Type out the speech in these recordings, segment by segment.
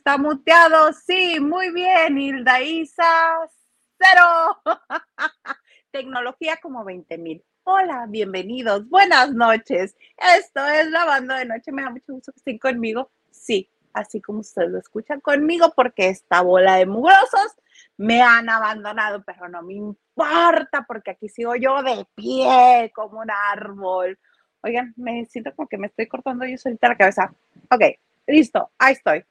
está muteado. Sí, muy bien, Hilda Isa. Cero. Tecnología como 20 mil. Hola, bienvenidos. Buenas noches. Esto es la banda de noche. Me da mucho gusto que estén conmigo. Sí, así como ustedes lo escuchan conmigo, porque esta bola de mugrosos me han abandonado, pero no me importa, porque aquí sigo yo de pie como un árbol. Oigan, me siento como que me estoy cortando yo solita la cabeza. Ok, listo, ahí estoy.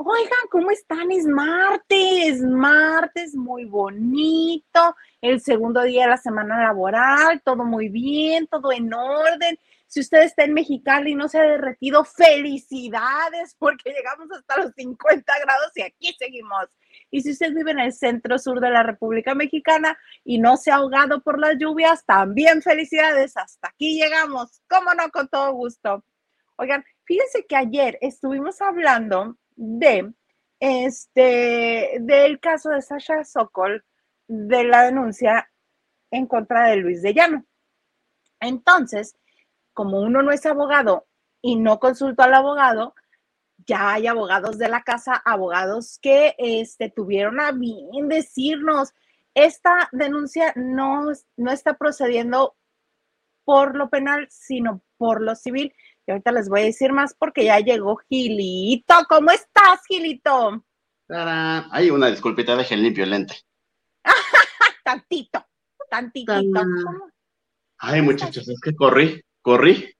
Oigan, ¿cómo están? Es martes, martes muy bonito, el segundo día de la semana laboral, todo muy bien, todo en orden. Si usted está en Mexicali y no se ha derretido, felicidades porque llegamos hasta los 50 grados y aquí seguimos. Y si usted vive en el centro sur de la República Mexicana y no se ha ahogado por las lluvias, también felicidades. Hasta aquí llegamos. ¿Cómo no? Con todo gusto. Oigan, fíjense que ayer estuvimos hablando de este del caso de Sasha Sokol de la denuncia en contra de Luis de Llano. Entonces, como uno no es abogado y no consultó al abogado, ya hay abogados de la casa, abogados que este, tuvieron a bien decirnos, esta denuncia no, no está procediendo por lo penal, sino por lo civil. Y ahorita les voy a decir más porque ya llegó Gilito. ¿Cómo estás, Gilito? Hay una disculpita, dejen limpio el lente. tantito, tantito. Ay, muchachos, es que corrí corrí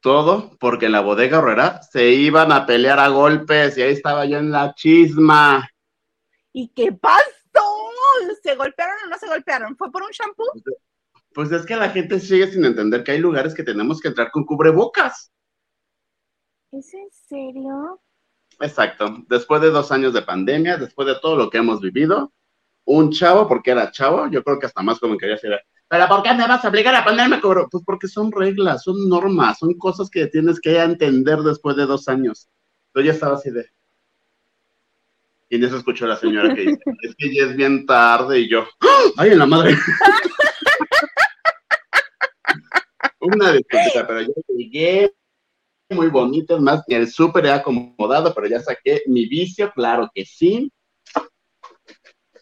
todo porque en la bodega horrera se iban a pelear a golpes y ahí estaba yo en la chisma. ¿Y qué pasó? ¿Se golpearon o no se golpearon? ¿Fue por un shampoo? Pues es que la gente sigue sin entender que hay lugares que tenemos que entrar con cubrebocas. ¿Es en serio? Exacto. Después de dos años de pandemia, después de todo lo que hemos vivido, un chavo, porque era chavo, yo creo que hasta más como quería ser, ¿Pero por qué me vas a obligar a ponerme cobro? Pues porque son reglas, son normas, son cosas que tienes que entender después de dos años. Yo ya estaba así de. Y en eso escuchó la señora que dice: Es que ya es bien tarde. Y yo, ¡ay, en la madre! Una disculpita, pero yo llegué muy bonito, es más, el súper acomodado, pero ya saqué mi vicio, claro que sí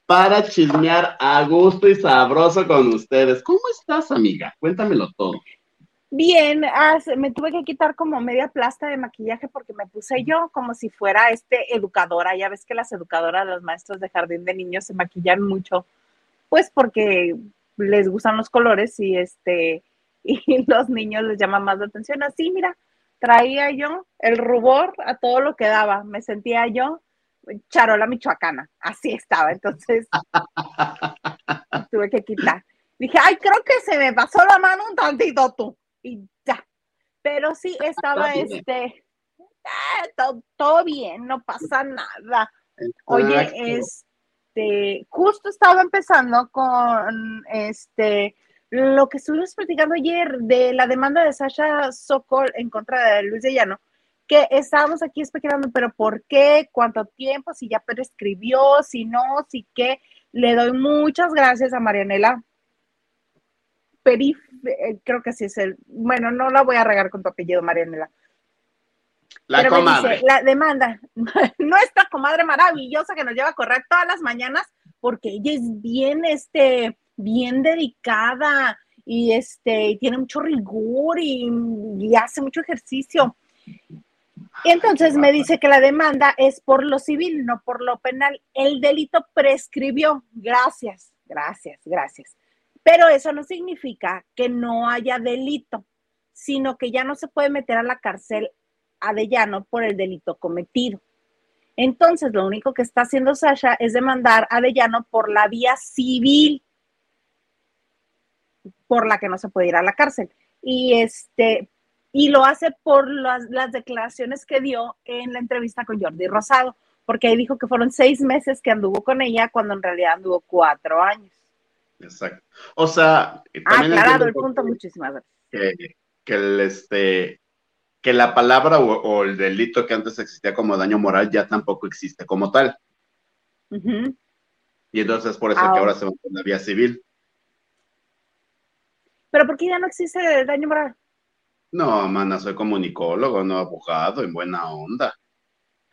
para chismear a gusto y sabroso con ustedes. ¿Cómo estás, amiga? Cuéntamelo todo. Bien, me tuve que quitar como media plasta de maquillaje porque me puse yo como si fuera este educadora. Ya ves que las educadoras, los maestros de jardín de niños se maquillan mucho, pues porque les gustan los colores y este y los niños les llama más la atención. Así, mira, traía yo el rubor a todo lo que daba. Me sentía yo charola michoacana, así estaba, entonces tuve que quitar. Dije, ay, creo que se me pasó la mano un tantito tú, y ya. Pero sí estaba este, eh, todo, bien, no pasa nada. Oye, este, justo estaba empezando con este, lo que estuvimos platicando ayer de la demanda de Sasha Sokol en contra de Luis de Llano que estábamos aquí especulando, pero ¿por qué? ¿Cuánto tiempo? Si ya prescribió, si no, si qué. Le doy muchas gracias a Marianela Perif, eh, creo que sí es el, bueno, no la voy a regar con tu apellido, Marianela. La comadre. la demanda, nuestra comadre maravillosa que nos lleva a correr todas las mañanas, porque ella es bien, este, bien dedicada y este, tiene mucho rigor y, hace mucho ejercicio. Entonces me dice que la demanda es por lo civil, no por lo penal. El delito prescribió. Gracias, gracias, gracias. Pero eso no significa que no haya delito, sino que ya no se puede meter a la cárcel a Dellano por el delito cometido. Entonces, lo único que está haciendo Sasha es demandar a Dellano por la vía civil, por la que no se puede ir a la cárcel. Y este, y lo hace por las, declaraciones que dio en la entrevista con Jordi Rosado, porque ahí dijo que fueron seis meses que anduvo con ella cuando en realidad anduvo cuatro años. Exacto. O sea, ah, aclarado el punto, muchísimas gracias. Que, el, este, que la palabra o, el delito que antes existía como daño moral ya tampoco existe como tal. Y entonces por eso que ahora se va a la vía civil. Pero ¿por qué ya no existe el daño moral? No, mana, soy comunicólogo, no abogado, en buena onda.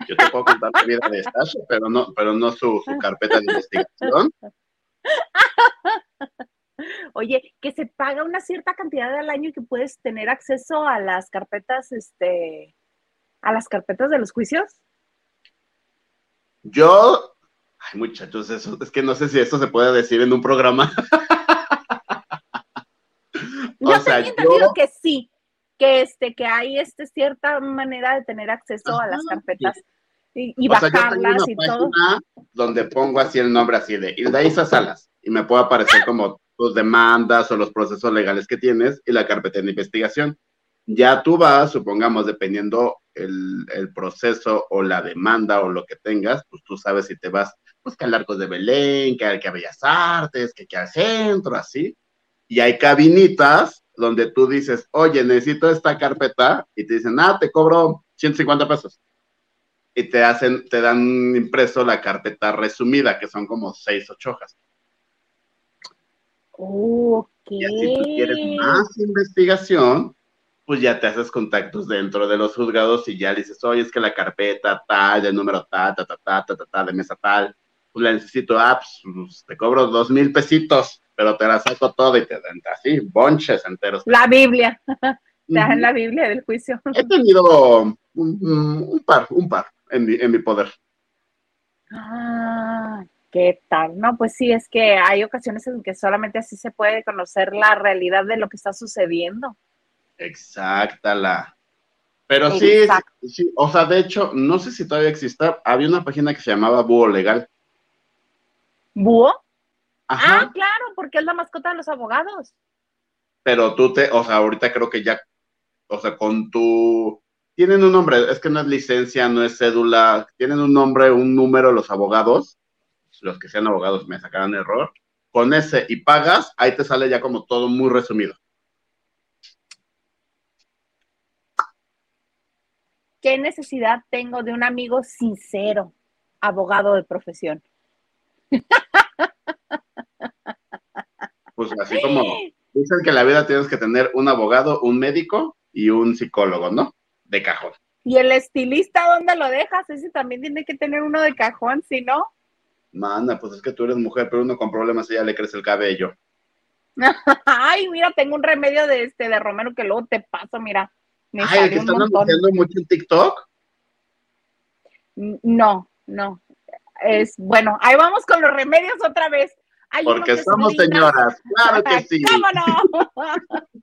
Yo te puedo contar la vida de Stasha, pero no, pero no su, su carpeta de investigación. Oye, que se paga una cierta cantidad al año y que puedes tener acceso a las carpetas, este, a las carpetas de los juicios. Yo, ay muchachos, eso, es que no sé si esto se puede decir en un programa. yo o sea, yo... que sí, que este, que hay este cierta manera de tener acceso a las carpetas. Y, bajarlas y todo. Donde pongo así el nombre así de Hilda Salas y me puede aparecer como tus demandas o los procesos legales que tienes y la carpeta de investigación. Ya tú vas, supongamos, dependiendo el, el, proceso o la demanda o lo que tengas, pues tú sabes si te vas, pues que al Arcos de Belén, que, que a Bellas Artes, que, que al centro, así. Y hay cabinitas donde tú dices, oye, necesito esta carpeta, y te dicen, ah, te cobro 150 pesos. Y te hacen, te dan impreso la carpeta resumida, que son como seis, ocho hojas. Y si tú quieres más investigación, pues ya te haces contactos dentro de los juzgados y ya dices, oye, es que la carpeta tal, de número tal, ta, ta, ta, ta, ta, de mesa tal, pues la necesito, ah, pues, pues, te cobro dos mil pesitos, pero te la saco todo y te dan así, bonches enteros. La Biblia, te dan la Biblia del juicio. He tenido un, par, un par en mi, en mi poder. Ah, ¿Qué tal? No, pues sí, es que hay ocasiones en que solamente así se puede conocer la realidad de lo que está sucediendo. Exacta Pero sí, sí, o sea, de hecho, no sé si todavía existe, había una página que se llamaba Búho Legal. ¿Búho? Ah, claro, porque es la mascota de los abogados. Pero tú te, o sea, ahorita creo que ya, o sea, con tu, tienen un nombre, es que no es licencia, no es cédula, tienen un nombre, un número los abogados los que sean abogados me sacarán error, con ese y pagas, ahí te sale ya como todo muy resumido. ¿Qué necesidad tengo de un amigo sincero, abogado de profesión? Pues así como dicen que en la vida tienes que tener un abogado, un médico y un psicólogo, ¿no? De cajón. ¿Y el estilista dónde lo dejas? Ese también tiene que tener uno de cajón, si no. Manda, pues es que tú eres mujer, pero uno con problemas ella le crece el cabello. Ay, mira, tengo un remedio de este de Romero que luego te paso, mira. Ay, ¿el que están anunciando mucho en TikTok? No, no. Es bueno, ahí vamos con los remedios otra vez. Porque somos señoras, claro que sí.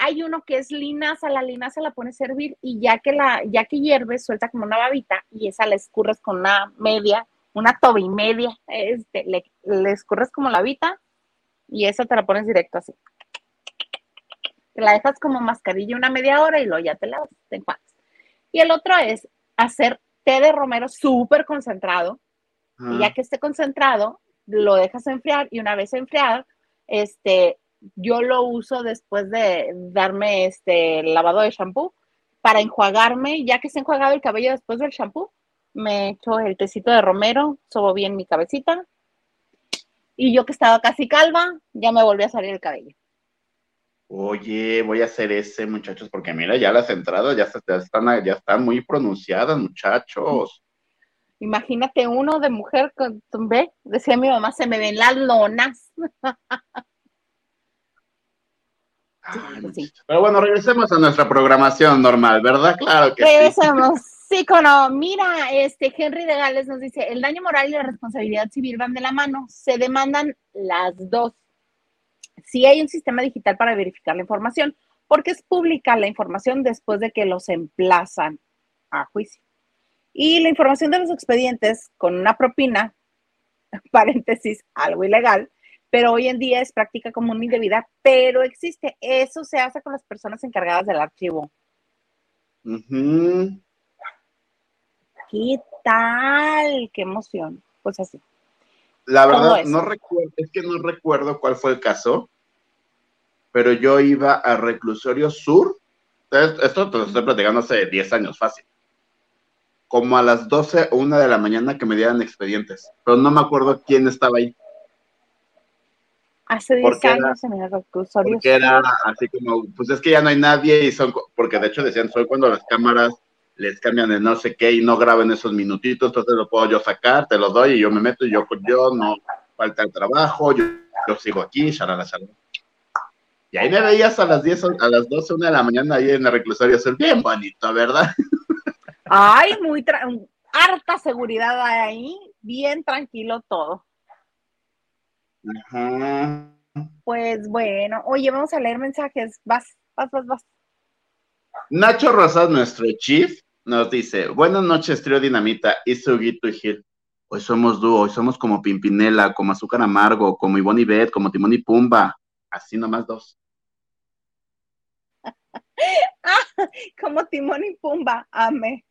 Hay uno que es linaza, la linaza la pones a servir y ya que la, ya que hierve, suelta como una babita y esa la escurres con una media una toba y media, este, le, escurres como la vita y eso te la pones directo así. Te la dejas como mascarilla una media hora y luego ya te lavas, te enjuagas. Y el otro es hacer té de romero súper concentrado y ya que esté concentrado, lo dejas enfriar y una vez enfriado, este, yo lo uso después de darme este lavado de shampoo para enjuagarme, ya que esté enjuagado el cabello después del shampoo, me echo el tecito de romero, sobo bien mi cabecita. Y yo que estaba casi calva, ya me volví a salir el cabello. Oye, voy a hacer ese, muchachos, porque mira, ya las entradas ya, están, ya están muy pronunciadas, muchachos. Imagínate uno de mujer con, ve, decía mi mamá, se me ven las lonas. Pero bueno, regresemos a nuestra programación normal, ¿verdad? Claro que regresemos. Sí, como, mira, este Henry de Gales nos dice, el daño moral y la responsabilidad civil van de la mano, se demandan las dos. Si hay un sistema digital para verificar la información, porque es pública la información después de que los emplazan a juicio. Y la información de los expedientes con una propina, paréntesis, algo ilegal, pero hoy en día es práctica común y debida, pero existe. Eso se hace con las personas encargadas del archivo. ¿Qué tal? ¡Qué emoción! Pues así. La verdad, no recuerdo, es que no recuerdo cuál fue el caso, pero yo iba a Reclusorio Sur. Esto te lo estoy platicando hace 10 años, fácil. Como a las 12 o 1 de la mañana que me dieran expedientes, pero no me acuerdo quién estaba ahí. Hace 10 años en el reclusorio. Porque era así como, pues es que ya no hay nadie y son, porque de hecho decían, soy cuando las cámaras les cambian de no sé qué y no graben esos minutitos, entonces lo puedo yo sacar, te lo doy y yo me meto y yo, pues, yo no falta el trabajo, yo, yo sigo aquí, shalala, shalala. Y ahí me veías a las 10, a las 12, una de la mañana ahí en el reclusorio, es bien bonito, ¿verdad? Ay, muy, harta seguridad ahí, bien tranquilo todo. Ajá. Pues bueno, oye, vamos a leer mensajes, vas, vas, vas, vas. Nacho Rosas, nuestro chief, nos dice, buenas noches, trío Dinamita, y Suguito y Gil. Hoy somos dúo, hoy somos como Pimpinela, como Azúcar Amargo, como Ivonne y Beth, como Timón y Pumba. Así nomás dos. como Timón y Pumba, ame.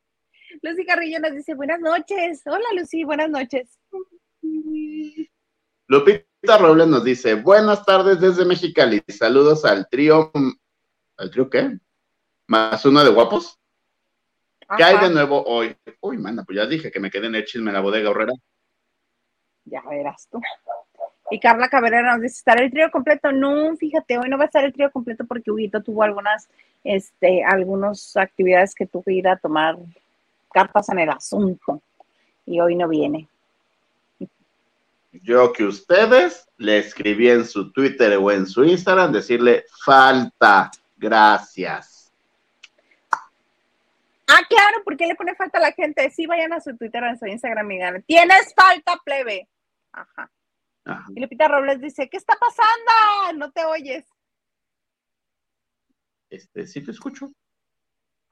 Lucy Carrillo nos dice, buenas noches. Hola Lucy, buenas noches. Lupita Robles nos dice, buenas tardes desde Mexicali. Saludos al trío. ¿Al trío qué? Más uno de guapos. ¿Qué hay de nuevo hoy? Uy, manda, pues ya dije que me quedé en el chisme en la bodega horrera. Ya verás tú. Y Carla Cabrera nos dice, ¿estará el trío completo? No, fíjate, hoy no va a estar el trío completo porque Huguito tuvo algunas, este, algunas actividades que tuve que ir a tomar cartas en el asunto y hoy no viene. Yo que ustedes le escribí en su Twitter o en su Instagram decirle falta, gracias. Ah, claro, ¿por qué le pone falta a la gente? Sí, vayan a su Twitter o en su Instagram y ganen. Tienes falta, plebe. Ajá. Y Lupita Robles dice, ¿qué está pasando? No te oyes. Este, sí te escucho.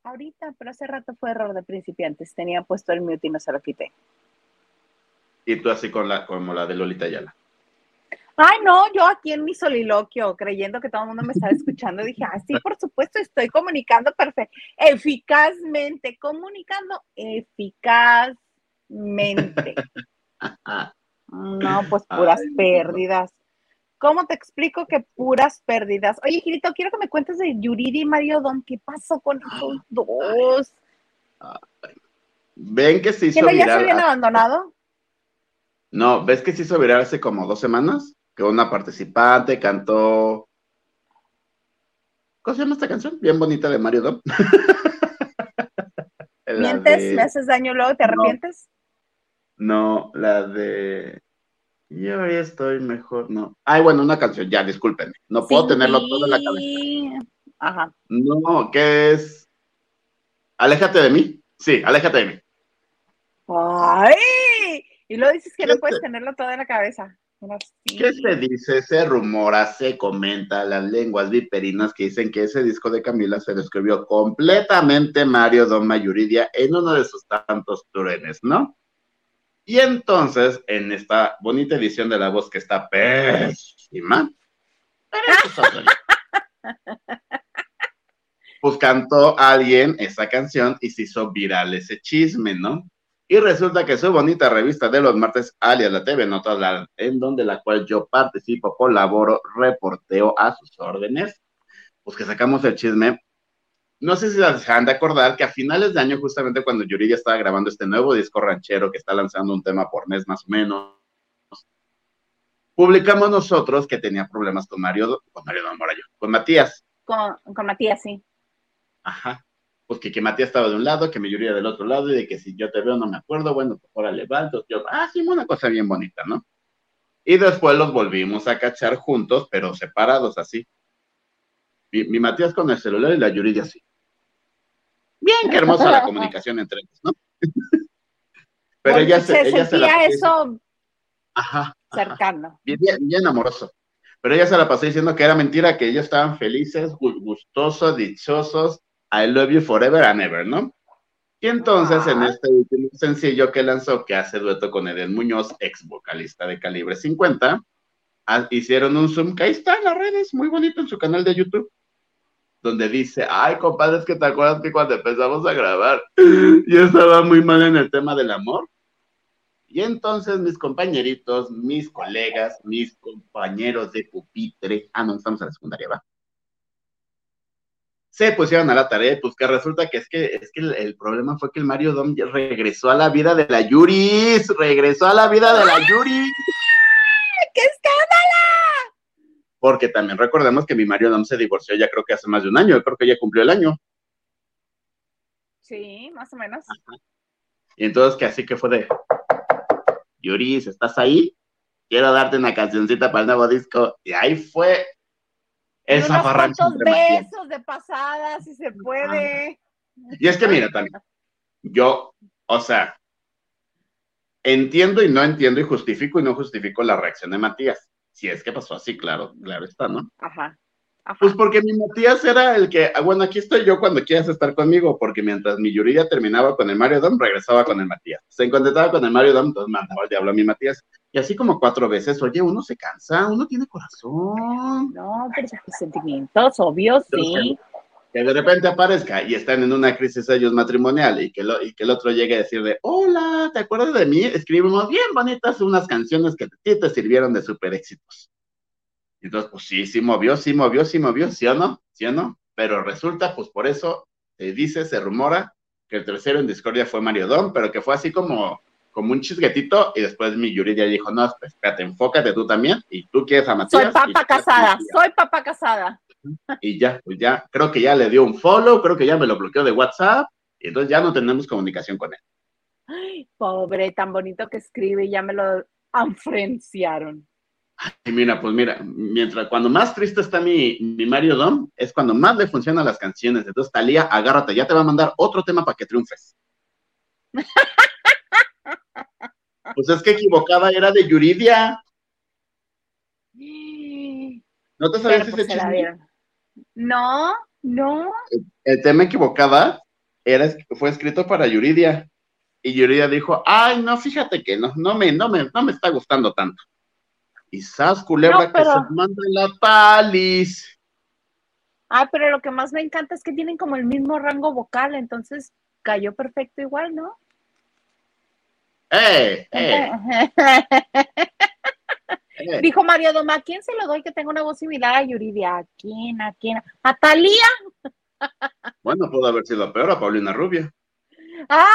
Ahorita, pero hace rato fue error de principiantes. Tenía puesto el mute y no se lo quité. Y tú así con la, como la de Lolita Yala. Ay, no, yo aquí en mi soliloquio, creyendo que todo el mundo me estaba escuchando, dije, ah, sí, por supuesto, estoy comunicando perfecto, eficazmente, comunicando eficazmente. No, pues puras pérdidas. ¿Cómo te explico que puras pérdidas? Oye, Girito, quiero que me cuentes de Yuridi y Mario Don. ¿Qué pasó con esos dos? Ven que se hizo ¿Que ya se habían abandonado? No, ¿ves que se hizo viral hace como dos semanas? Que una participante cantó. ¿Cómo se llama esta canción? Bien bonita de Mario Dom. ¿Mientes? ¿Me haces daño luego? ¿Te arrepientes? No, la de. Yo hoy estoy mejor, no. Ay, bueno, una canción, ya, discúlpenme. No puedo tenerlo todo en la cabeza. Ajá. No, ¿qué es? Aléjate de mí. Sí, aléjate de mí. ¡Ay! Y luego dices que no puedes tenerlo todo en la cabeza. ¿Qué se dice? Se rumora, se comenta, las lenguas viperinas que dicen que ese disco de Camila se lo escribió completamente Mario Doma Yuridia en uno de sus tantos truenes, ¿no? Y entonces, en esta bonita edición de La Voz que está pésima, pues cantó alguien esa canción y se hizo viral ese chisme, ¿no? Y resulta que su bonita revista de los martes, alias la TV Notas, en donde la cual yo participo, colaboro, reporteo a sus órdenes, pues que sacamos el chisme no sé si se han de acordar que a finales de año, justamente cuando Yuridia estaba grabando este nuevo disco ranchero que está lanzando un tema por mes más o menos, publicamos nosotros que tenía problemas con Mario, con Mario no, yo, con Matías. Con, con, Matías, sí. Ajá. Pues que, que, Matías estaba de un lado, que me Yuridia del otro lado, y de que si yo te veo no me acuerdo, bueno, pues ahora levanto, yo, ah, sí, una cosa bien bonita, ¿no? Y después los volvimos a cachar juntos, pero separados así. Mi, Matías con el celular y la Yuridia así. Bien, qué hermosa la comunicación entre ellos, ¿no? Pero ella se, ella se la eso ajá, cercano. Bien, bien, amoroso. Pero ella se la pasó diciendo que era mentira, que ellos estaban felices, gustosos, dichosos, I love you forever and ever, ¿no? Y entonces en este último sencillo que lanzó, que hace dueto con Eden Muñoz, ex vocalista de Calibre 50, ah, hicieron un zoom que ahí está en las redes, muy bonito en su canal de YouTube donde dice, ay, compadre, es que te acuerdas que cuando empezamos a grabar, yo estaba muy mal en el tema del amor. Y entonces mis compañeritos, mis colegas, mis compañeros de pupitre, ah, no, estamos en la secundaria, va. Se pusieron a la tarea, pues que resulta que es que, es que el, problema fue que el Mario Dom regresó a la vida de la Yuris, regresó a la vida de la Yuri. ¡Qué escándalo! Porque también recordemos que mi Mario Dom se divorció ya creo que hace más de un año, creo que ya cumplió el año. Sí, más o menos. Y entonces que así que fue de, Yuris, ¿estás ahí? Quiero darte una cancioncita para el nuevo disco. Y ahí fue esa farrancha. besos de pasada, si se puede. Y es que mira, también, yo, o sea, entiendo y no entiendo y justifico y no justifico la reacción de Matías. Si es que pasó así, claro, claro está, ¿no? Ajá. Pues porque mi Matías era el que, ah, bueno, aquí estoy yo cuando quieras estar conmigo, porque mientras mi Yuridia terminaba con el Mario Dom, regresaba con el Matías. Se encontraba con el Mario Dom, entonces mandaba el diablo a mi Matías. Y así como cuatro veces, oye, uno se cansa, uno tiene corazón. No, pero sentimientos, obvio, sí. Que de repente aparezca y están en una crisis ellos matrimonial y que, lo, y que el otro llegue a decirle, hola, ¿te acuerdas de mí? Escribimos bien bonitas unas canciones que a ti te sirvieron de super éxitos entonces, pues sí, sí movió, sí movió, sí movió, ¿sí o no? ¿Sí o no? Pero resulta, pues por eso se dice, se rumora que el tercero en discordia fue Mario Dom, pero que fue así como, como un chisguetito y después mi Yuridia dijo, no, espérate, enfócate tú también y tú quieres a Matías. Soy papa casada, soy papa casada. Y ya, pues ya, creo que ya le dio un follow, creo que ya me lo bloqueó de WhatsApp y entonces ya no tenemos comunicación con él. Ay, pobre, tan bonito que escribe y ya me lo anfrenciaron. Y mira, pues mira, mientras cuando más triste está mi, mi Mario Dom, es cuando más le funcionan las canciones. Entonces, Talía, agárrate, ya te va a mandar otro tema para que triunfes. pues es que equivocada era de Yuridia. ¿No te sabías ese pues No, no. El, tema equivocada era, fue escrito para Yuridia. Y Yuridia dijo, ay, no, fíjate que no, no me, no me, no me está gustando tanto. Quizás culebra que se manda la palis. Ah, pero lo que más me encanta es que tienen como el mismo rango vocal, entonces cayó perfecto igual, ¿no? ¡Eh! eh. Dijo Mario Doma, ¿a quién se lo doy que tenga una voz similar a Yuridia? ¿A quién? ¿A quién? ¿A Talía? Bueno, pudo haber sido peor a Paulina Rubia. ¡Ah!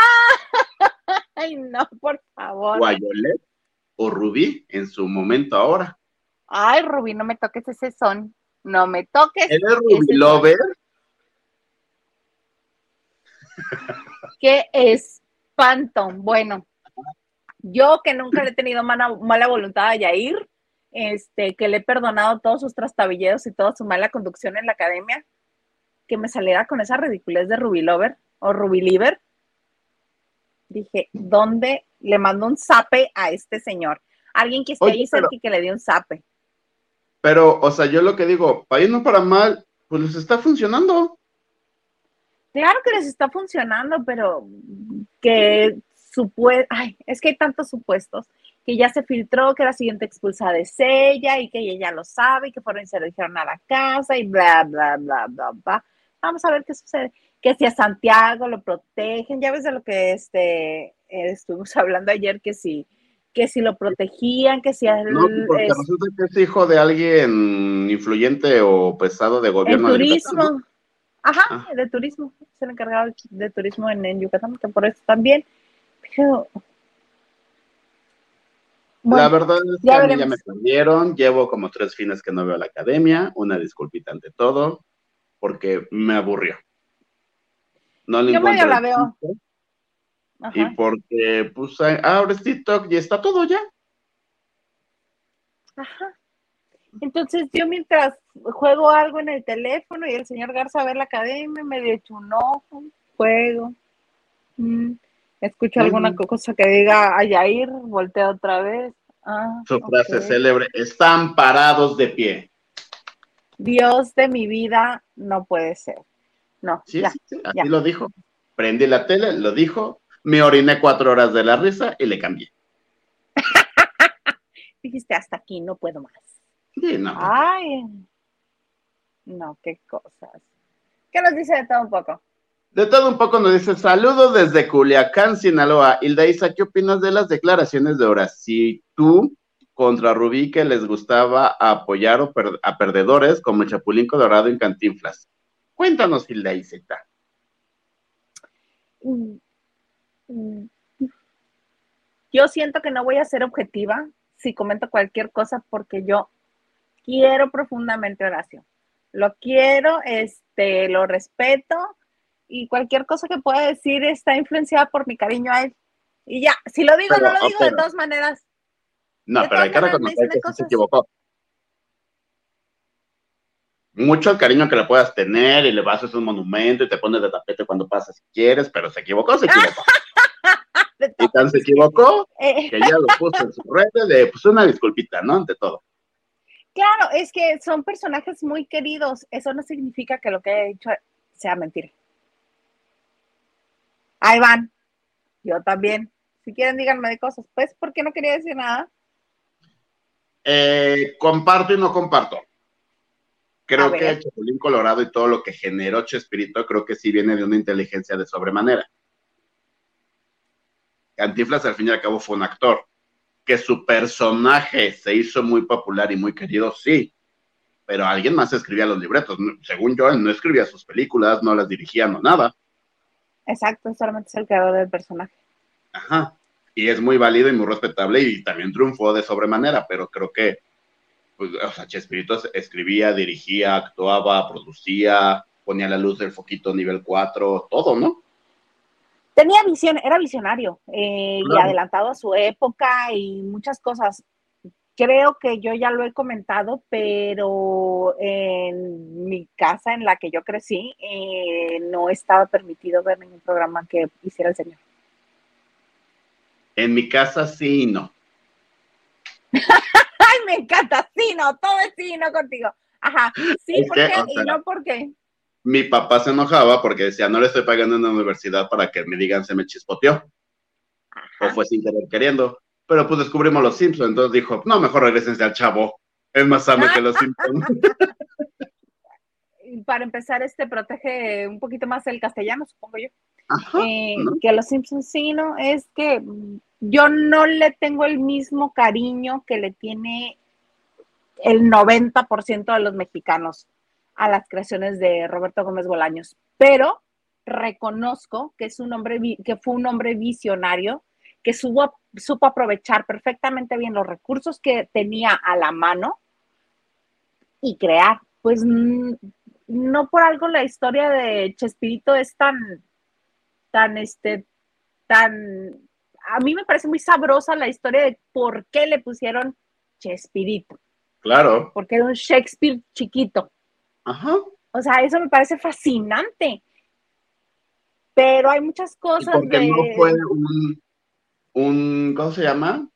Ay, no, por favor. Guayolet o Rubí en su momento ahora. Ay, Rubí, no me toques ese son. No me toques. ¿Eres Rubí Lover? Qué espanto. Bueno, yo que nunca le he tenido mala, mala voluntad a Yair, este, que le he perdonado todos sus trastabilleros y toda su mala conducción en la academia, que me saliera con esa ridiculez de Rubí Lover o Rubí Liver. Dije, ¿dónde le mando un zape a este señor. Alguien que esté ahí cerca y que le dé un zape. Pero, o sea, yo lo que digo, para ir no para mal, pues les está funcionando. Claro que les está funcionando, pero que supuesto, ay, es que hay tantos supuestos, que ya se filtró que la siguiente expulsada es ella y que ella ya lo sabe y que fueron y se lo dijeron a la casa y bla, bla, bla, bla, bla. Vamos a ver qué sucede. Que si a Santiago lo protegen, ya ves de lo que este eh, estuvimos hablando ayer que si, que si lo protegían, que si... No, porque resulta que es hijo de alguien influyente o pesado de gobierno. El turismo. Ajá, ah. de turismo. Es el encargado de turismo en, Yucatán, que por eso también. La verdad es que a mí ya me perdieron. Llevo como tres fines que no veo a la academia. Una disculpita ante todo, porque me aburrió. No le Yo medio la veo. Y porque, pues, abres TikTok y está todo ya. Ajá. Entonces yo mientras juego algo en el teléfono y el señor Garza ve la academia, me echo un ojo, juego, mm, escucho alguna cosa que diga a Yair, volteo otra vez. Ah, Su frase célebre, están parados de pie. Dios de mi vida no puede ser. No, sí, ya, sí, así lo dijo. Prendí la tele, lo dijo, me oriné cuatro horas de la risa y le cambié. Dijiste, hasta aquí no puedo más. Sí, no. Ay, no, qué cosas. ¿Qué nos dice de todo un poco? De todo un poco nos dice, saludos desde Culiacán, Sinaloa. Hilda ¿qué opinas de las declaraciones de ahora? Si tú contra Rubí que les gustaba apoyar a perdedores como el Chapulín Colorado en Cantinflas. Cuéntanos, Hilda. Yo siento que no voy a ser objetiva si comento cualquier cosa porque yo quiero profundamente Horacio. Lo quiero, este, lo respeto y cualquier cosa que pueda decir está influenciada por mi cariño a él. Y ya, si lo digo, no lo digo de todas maneras. No, pero hay que reconocer que se equivocó. Mucho el cariño que le puedas tener y le vas a hacer un monumento y te pones de tapete cuando pasas si quieres, pero se equivocó, se equivocó. y tan se equivocó eh. que ya lo puso en su red de pues una disculpita, ¿no? Ante todo. Claro, es que son personajes muy queridos. Eso no significa que lo que haya dicho sea mentira. Ahí van. Yo también. Si quieren, díganme de cosas. Pues, ¿por qué no quería decir nada? Eh, comparto y no comparto. Creo que el Chapulín Colorado y todo lo que generó Chespirito, creo que sí viene de una inteligencia de sobremanera. Cantiflas al fin y al cabo fue un actor. Que su personaje se hizo muy popular y muy querido, sí. Pero alguien más escribía los libretos. Según yo, él no escribía sus películas, no las dirigía, no nada. Exacto, solamente es el creador del personaje. Ajá. Y es muy válido y muy respetable y también triunfó de sobremanera, pero creo que, pues, o sea, Chespirito escribía, dirigía, actuaba, producía, ponía la luz del foquito nivel 4, todo, ¿no? Tenía visión, era visionario eh, y adelantado a su época y muchas cosas. Creo que yo ya lo he comentado, pero en mi casa en la que yo crecí eh, no estaba permitido ver ningún programa que hiciera el señor. En mi casa sí y no. Ay, me encanta, sí, no, todo es sí no contigo. Ajá, sí, ¿por qué? y no por qué. Mi papá se enojaba porque decía, no le estoy pagando en la universidad para que me digan se me chispoteó. O fue sin querer queriendo. Pero pues descubrimos los Simpsons, entonces dijo, no, mejor regresense al chavo. Es más sano que los Simpsons. para empezar, este protege un poquito más el castellano, supongo yo. Eh, que los Simpsons sí, ¿no? Es que yo no le tengo el mismo cariño que le tiene el 90% de los mexicanos a las creaciones de Roberto Gómez Bolaños, pero reconozco que es un hombre que fue un hombre visionario que supo, supo aprovechar perfectamente bien los recursos que tenía a la mano y crear. Pues no por algo la historia de Chespirito es tan tan, este, tan, a mí me parece muy sabrosa la historia de por qué le pusieron Chespirito. Claro. Porque era un Shakespeare chiquito. Ajá. O sea, eso me parece fascinante. Pero hay muchas cosas. porque no fue un, un, ¿cómo se llama?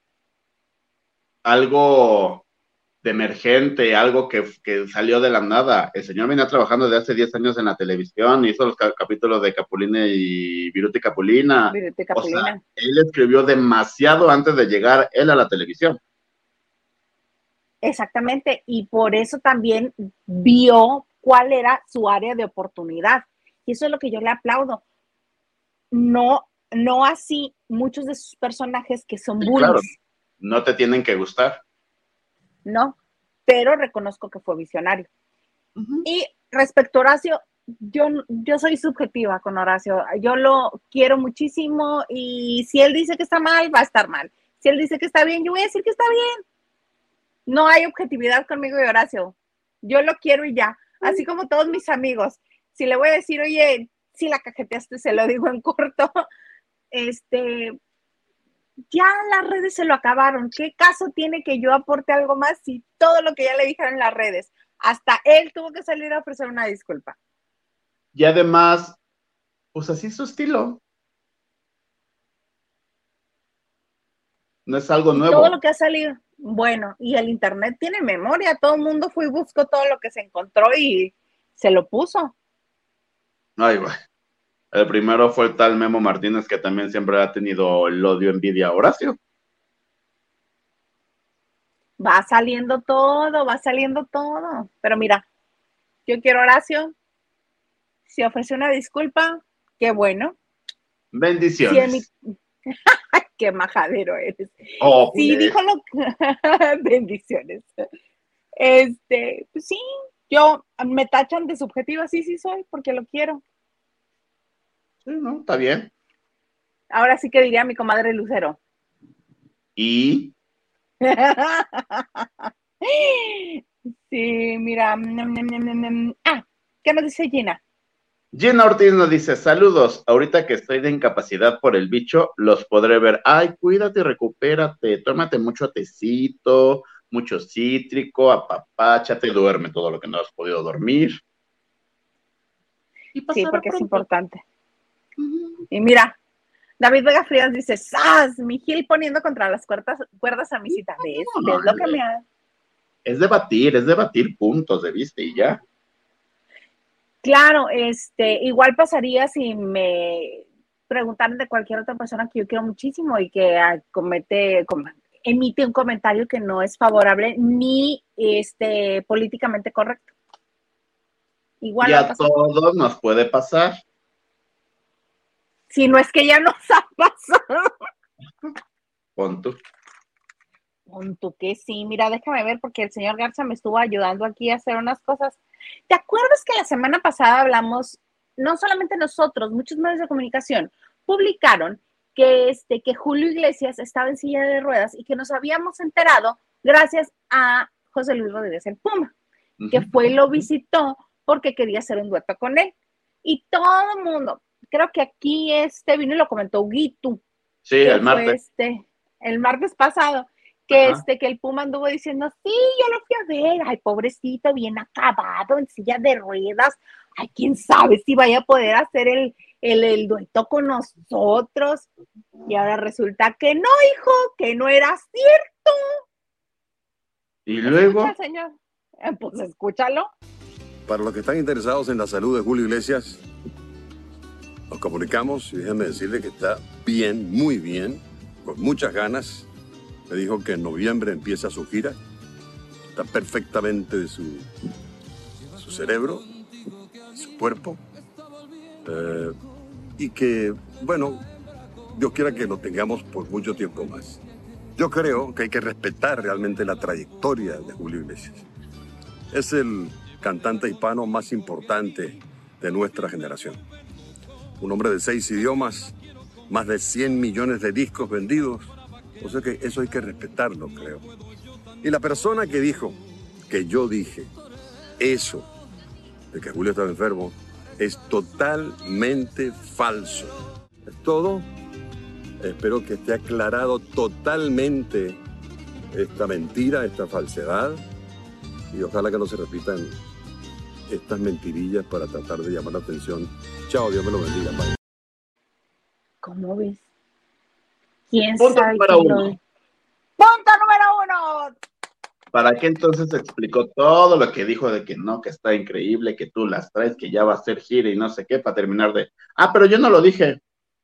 Algo de emergente, algo que, salió de la nada. El señor venía trabajando desde hace 10 años en la televisión, hizo los capítulos de Capulina y Viruti Capulina. O sea, él escribió demasiado antes de llegar él a la televisión. Exactamente, y por eso también vio cuál era su área de oportunidad. Y eso es lo que yo le aplaudo. No, no así muchos de sus personajes que son bullies. no te tienen que gustar no, pero reconozco que fue visionario. Y respecto a Horacio, yo, yo soy subjetiva con Horacio, yo lo quiero muchísimo y si él dice que está mal, va a estar mal. Si él dice que está bien, yo voy a decir que está bien. No hay objetividad conmigo y Horacio. Yo lo quiero y ya, así como todos mis amigos. Si le voy a decir, oye, si la cajeteaste, se lo digo en corto. Este, ya las redes se lo acabaron. ¿Qué caso tiene que yo aporte algo más si todo lo que ya le dijeron en las redes, hasta él tuvo que salir a ofrecer una disculpa? Y además, pues así es su estilo. No es algo nuevo. Todo lo que ha salido. Bueno, y el Internet tiene memoria. Todo el mundo fue y buscó todo lo que se encontró y se lo puso. Ay, güey. El primero fue el tal Memo Martínez, que también siempre ha tenido el odio envidia a Horacio. Va saliendo todo, va saliendo todo. Pero mira, yo quiero Horacio. Si ofrece una disculpa, qué bueno. Bendiciones. qué majadero eres. Oh, sí, dijo lo Bendiciones. Este, pues sí, yo me tachan de subjetiva, sí, sí soy, porque lo quiero. Sí, ¿no? Está bien. Ahora sí que diría mi comadre Lucero. ¿Y? sí, mira. Ah, ¿qué nos dice Gina? Gina Ortiz nos dice, saludos, ahorita que estoy de incapacidad por el bicho, los podré ver. Ay, cuídate, recupérate, tómate mucho tecito, mucho cítrico, apapáchate, duerme todo lo que no has podido dormir. sí, porque es importante. Y mira, David Vega Frías dice, ¡Sas! Mi Gil poniendo contra las cuerdas, cuerdas a mi cita. ¿Ves? ¿Ves lo que me ha... Es debatir, es debatir puntos de vista y ya. Claro, este, igual pasaría si me preguntaran de cualquier otra persona que yo quiero muchísimo y que ah, comete, emite un comentario que no es favorable ni este, políticamente correcto. Igual y a todos nos puede pasar. Si no es que ya nos ha pasado. Pon tú. Pon tú que sí. Mira, déjame ver porque el señor Garza me estuvo ayudando aquí a hacer unas cosas ¿Te acuerdas que la semana pasada hablamos, no solamente nosotros, muchos medios de comunicación publicaron que, este, que Julio Iglesias estaba en silla de ruedas y que nos habíamos enterado gracias a José Luis Rodríguez el Puma, que fue y lo visitó porque quería hacer un dueto con él. Y todo el mundo, creo que aquí este vino y lo comentó Guitu. Sí, el martes. Este, el martes pasado, que este, que el Puma anduvo diciendo, sí, yo lo fui a ver, ay, pobrecito, bien acabado, en silla de ruedas, ay, quién sabe si vaya a poder hacer el, el, dueto con nosotros. Y ahora resulta que no, hijo, que no era cierto. Y luego. señor? Eh, pues escúchalo. Para los que están interesados en la salud de Julio Iglesias, nos comunicamos y déjenme decirle que está bien, muy bien, con muchas ganas me dijo que en noviembre empieza su gira. Está perfectamente de su, su cerebro, su cuerpo. Eh, y que, bueno, Dios quiera que lo tengamos por mucho tiempo más. Yo creo que hay que respetar realmente la trayectoria de Julio Iglesias. Es el cantante hispano más importante de nuestra generación. Un hombre de seis idiomas, más de 100 millones de discos vendidos, o sea que eso hay que respetarlo, creo. Y la persona que dijo que yo dije eso, de que Julio estaba enfermo, es totalmente falso. Es todo. Espero que esté aclarado totalmente esta mentira, esta falsedad, y ojalá que no se repitan estas mentirillas para tratar de llamar la atención. Chao, Dios me lo bendiga. ¿Cómo ves? Punto número uno. Punto número uno. ¿Para qué entonces explicó todo lo que dijo de que no, que está increíble, que tú las traes, que ya va a ser gira y no sé qué, para terminar de, ah, pero yo no lo dije.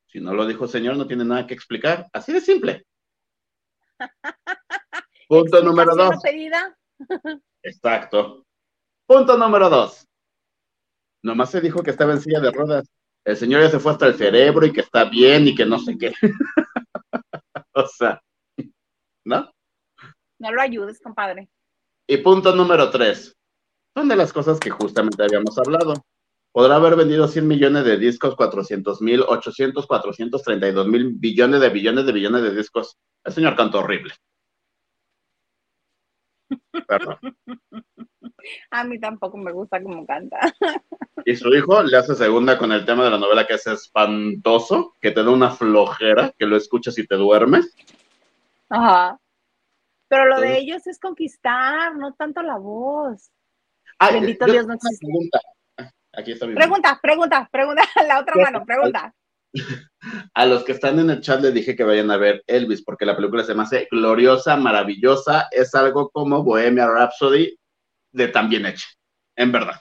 Si no lo dijo el señor, no tiene nada que explicar. Así de simple. Punto número dos. Exacto. Punto número dos. Nomás se dijo que estaba en silla de ruedas. El señor ya se fue hasta el cerebro y que está bien y que no sé qué. o sea, ¿no? No lo ayudes, compadre. Y punto número tres. Son de las cosas que justamente habíamos hablado. Podrá haber vendido 100 millones de discos, 400 mil, 800, 432 mil billones de billones de billones de discos. El señor cantó horrible. Perdón. A mí tampoco me gusta cómo canta. Y su hijo le hace segunda con el tema de la novela que es espantoso, que te da una flojera, que lo escuchas y te duermes. Ajá. Pero lo de ellos es conquistar, no tanto la voz. Bendito Dios, no existe. Pregunta. Aquí está mi pregunta, pregunta, pregunta, la otra mano, pregunta. A los que están en el chat les dije que vayan a ver Elvis, porque la película se me hace gloriosa, maravillosa, es algo como Bohemia Rhapsody de tan bien hecha, en verdad,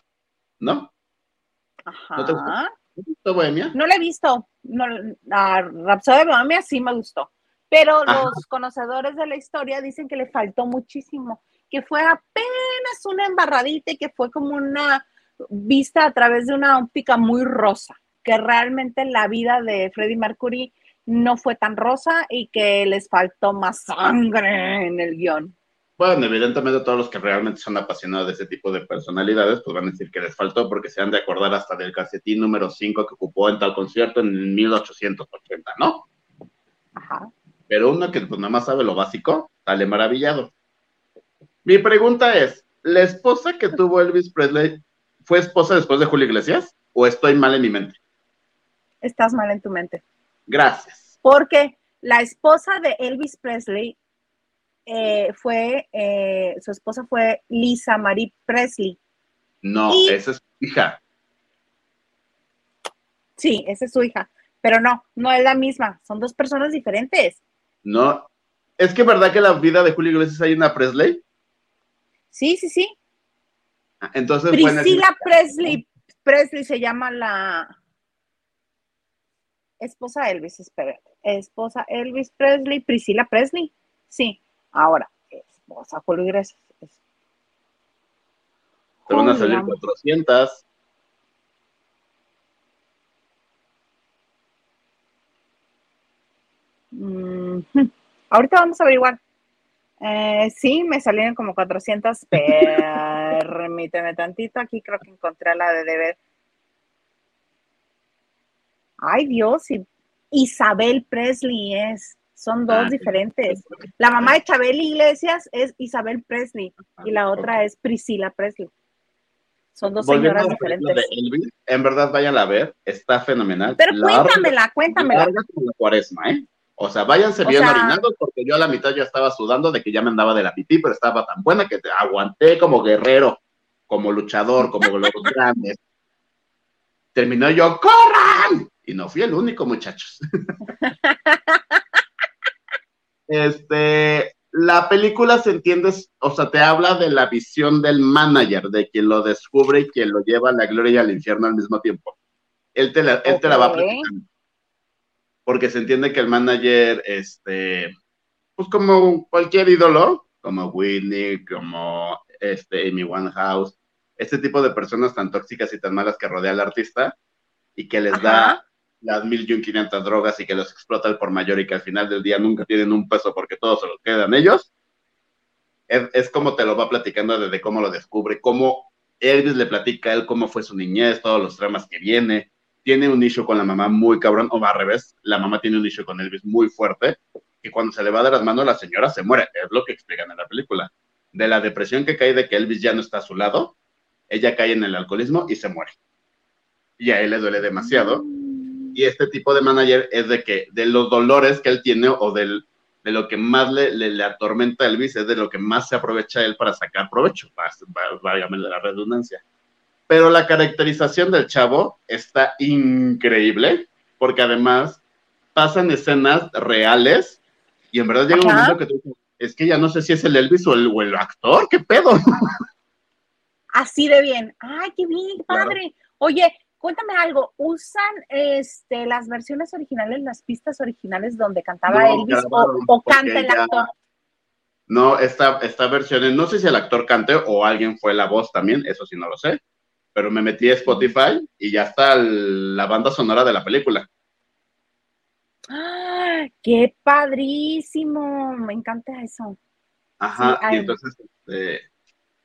¿no? Ajá. ¿No te gustó? Bohemia? No la he visto. No, la Rhapsody de Bohemia sí me gustó. Pero los conocedores de la historia dicen que le faltó muchísimo, que fue apenas una embarradita y que fue como una vista a través de una óptica muy rosa, que realmente la vida de Freddie Mercury no fue tan rosa y que les faltó más sangre en el guion. Bueno, evidentemente todos los que realmente son apasionados de ese tipo de personalidades, pues van a decir que les faltó porque se han de acordar hasta del calcetín número 5 que ocupó en tal concierto en 1880, ¿no? Ajá. Pero uno que pues nada más sabe lo básico, sale maravillado. Mi pregunta es, ¿la esposa que tuvo Elvis Presley fue esposa después de Julio Iglesias? o estoy mal en mi mente? Estás mal en tu mente. Gracias. Porque la esposa de Elvis Presley eh, fue, eh, su esposa fue Lisa Marie Presley. No, Y- esa es su hija. Sí, esa es su hija. Pero no, no es la misma. Son dos personas diferentes. No. Es que verdad que la vida de Julio Iglesias hay una Presley. Sí, sí, sí. Entonces, bueno, Priscila Presley. Presley se llama la esposa de Elvis, espérate. Esposa Elvis Presley, Priscila Presley. Sí. Ahora, esposa Julio Iglesias. Es- te van a salir Julia. 400. Mm, Ahorita vamos a averiguar. Eh, sí, me salieron como 400. Permíteme tantito. Aquí creo que encontré la de deber. Ay, Dios. y- Isabel Presley es. Son dos Ah, diferentes. La mamá de Chabel Iglesias es Isabel Presley y la otra es Priscila Presley. Son dos Volviendo señoras de diferentes. Elvis, en verdad vayan a ver, está fenomenal. Pero Larga- cuéntamela, cuéntamela. larga como la cuaresma, ¿eh? O sea, váyanse O bien sea- orinados porque yo a la mitad ya estaba sudando de que ya me andaba de la pipí, pero estaba tan buena que te aguanté como guerrero, como luchador, como los grandes. Terminó yo, ¡corran! Y no fui el único, muchachos. este, la película se entiende, o sea, te habla de la visión del manager, de quien lo descubre y quien lo lleva a la gloria y al infierno al mismo tiempo. Él te la, él te la va platicando. Porque se entiende que el manager, este, pues como cualquier ídolo, como Whitney, como este, Amy Winehouse, este tipo de personas tan tóxicas y tan malas que rodea al artista y que les da. Las mil y un quinientas drogas y que los explota el por mayor y que al final del día nunca tienen un peso porque todos se los quedan ellos. Es, es como te lo va platicando desde cómo lo descubre, cómo Elvis le platica a él cómo fue su niñez, todos los dramas que viene. Tiene un issue con la mamá muy cabrón, o al revés, la mamá tiene un issue con Elvis muy fuerte, que cuando se le va de las manos la señora se muere, es lo que explican en la película. De la depresión que cae de que Elvis ya no está a su lado, ella cae en el alcoholismo y se muere. Y a él le duele demasiado. Y este tipo de manager es de que de los dolores que él tiene o del, de lo que más le, le, le atormenta a Elvis es de lo que más se aprovecha él para sacar provecho, válgame la redundancia. Pero la caracterización del chavo está increíble, porque además pasan escenas reales y en verdad llega un momento que tú dices, es que ya no sé si es el Elvis o el, o el actor, ¿qué pedo? Así de bien. Ay, qué bien, qué Claro. padre. Oye, cuéntame algo. ¿Usan este las versiones originales, las pistas originales donde cantaba No, Elvis o, canta el ya- actor? No, esta, esta versión, no sé si el actor cante o alguien fue la voz también, eso sí no lo sé, pero me metí a Spotify y ya está el- la banda sonora de la película. ¡Ah, ¡Qué padrísimo! Me encanta eso. Ajá, Sí, y entonces, este,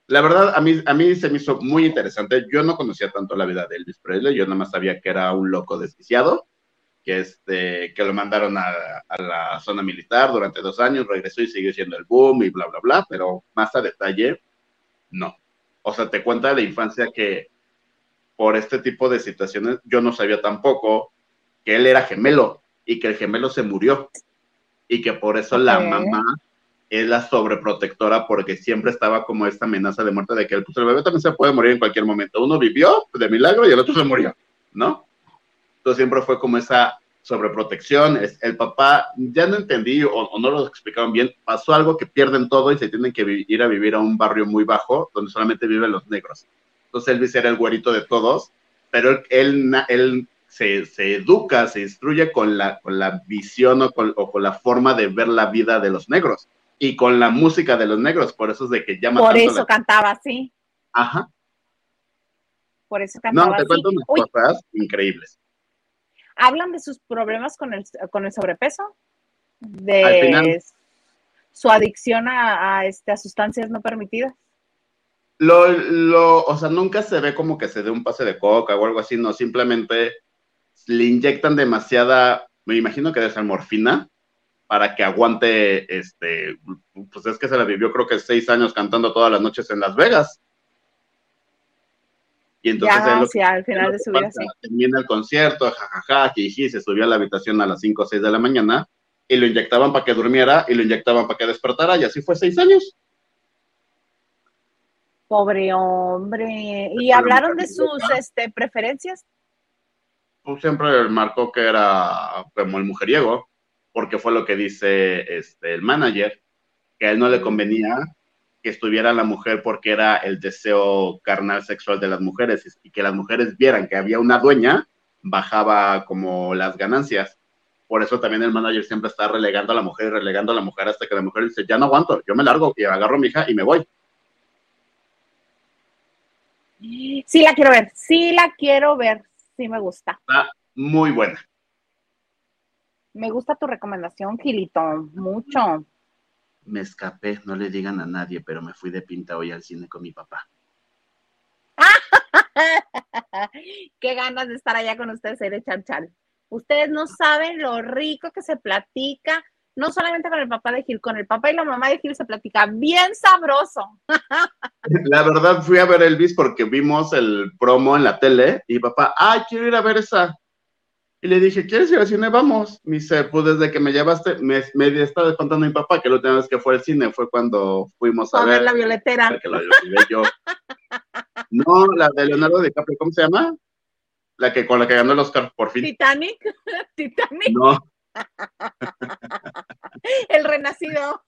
la verdad, a mí, a mí se me hizo muy interesante. Yo no conocía tanto la vida de Elvis Presley, yo nada más sabía que era un loco desquiciado, que, este, que lo mandaron a, a la zona militar durante dos años, regresó y siguió siendo el boom y bla, bla, bla, pero más a detalle, no. O sea, te cuenta de la infancia que por este tipo de situaciones yo no sabía tampoco que él era gemelo y que el gemelo se murió y que por eso la mamá es la sobreprotectora porque siempre estaba como esta amenaza de muerte de que el, pues, el bebé también se puede morir en cualquier momento. Uno vivió de milagro y el otro se murió, ¿no? Entonces siempre fue como esa sobreprotección. El papá, ya no entendí o, o no lo explicaron bien, pasó algo que pierden todo y se tienen que ir a vivir a un barrio muy bajo donde solamente viven los negros. Entonces Elvis era el güerito de todos, pero él, él se, se educa, se instruye con la, con la visión o con, o con la forma de ver la vida de los negros y con la música de los negros. Por eso es de que llama Por tanto eso la- cantaba así. Ajá. Por eso cantaba No, te así. cuento unas cosas increíbles. ¿hablan de sus problemas con el, con el sobrepeso? Al De final. su adicción a, a, este, a sustancias no permitidas. Lo, lo, o sea, nunca se ve como que se dé un pase de coca o algo así, no, simplemente le inyectan demasiada, me imagino que debe ser morfina, para que aguante, este, pues es que se la vivió creo que seis años cantando todas las noches en Las Vegas. Y entonces Ya, lo sí, al final de su vida, sí. termina el concierto, jajaja, jiji, se subió a la habitación a las 5 o 6 de la mañana y lo inyectaban para que durmiera y lo inyectaban para que despertara y así fue seis años. Pobre hombre. ¿Y hablaron de sus este, preferencias? Pues siempre marcó que era como el mujeriego, porque fue lo que dice este, el manager, que a él no le convenía que estuviera la mujer porque era el deseo carnal sexual de las mujeres y que las mujeres vieran que había una dueña, bajaba como las ganancias. Por eso también el manager siempre está relegando a la mujer y relegando a la mujer hasta que la mujer dice, ya no aguanto, yo me largo y agarro a mi hija y me voy. Sí la quiero ver, sí la quiero ver, sí me gusta. Está muy buena. Me gusta tu recomendación, Gilito, mucho. Me escapé, no le digan a nadie, pero me fui de pinta hoy al cine con mi papá. Qué ganas de estar allá con ustedes, de Chan Ustedes no saben lo rico que se platica, no solamente con el papá de Gil, con el papá y la mamá de Gil se platica bien sabroso. La verdad fui a ver Elvis porque vimos el promo en la tele y papá, ay, quiero ir a ver esa. Y le dije, ¿quieres ir al cine? Vamos. Me dice, pues desde que me llevaste, me, me estaba contando mi papá que la última vez que fue al cine fue cuando fuimos a, A ver, ver la violetera. la yo. No, la de Leonardo DiCaprio, ¿cómo se llama? La que con la que ganó el Oscar por fin. Titanic, Titanic, No, el renacido.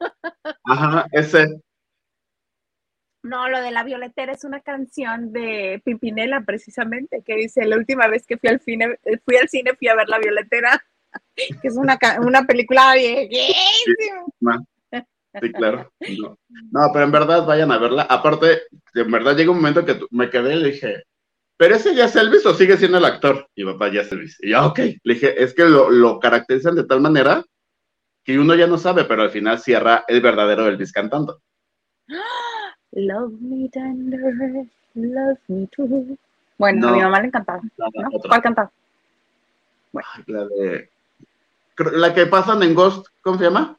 ajá, ese. La violetera es una canción de Pimpinela, precisamente, que dice, la última vez que fui al cine, fui al cine, fui a ver la violetera, que es una, una película viejísima. Sí, claro. No. No, pero en verdad vayan a verla. Aparte, en verdad llega un momento que me quedé y le dije, ¿pero ese ya es Elvis o sigue siendo el actor? Y papá, ya es Elvis. Y yo, ok. Le dije, es que lo, lo caracterizan de tal manera que uno ya no sabe, pero al final cierra el verdadero Elvis cantando. Love me tender, love me true. Bueno, a mi mamá le encantaba, La, ¿no? ¿Cuál cantaba? Ay, la de- la que pasan en Ghost, ¿cómo se llama?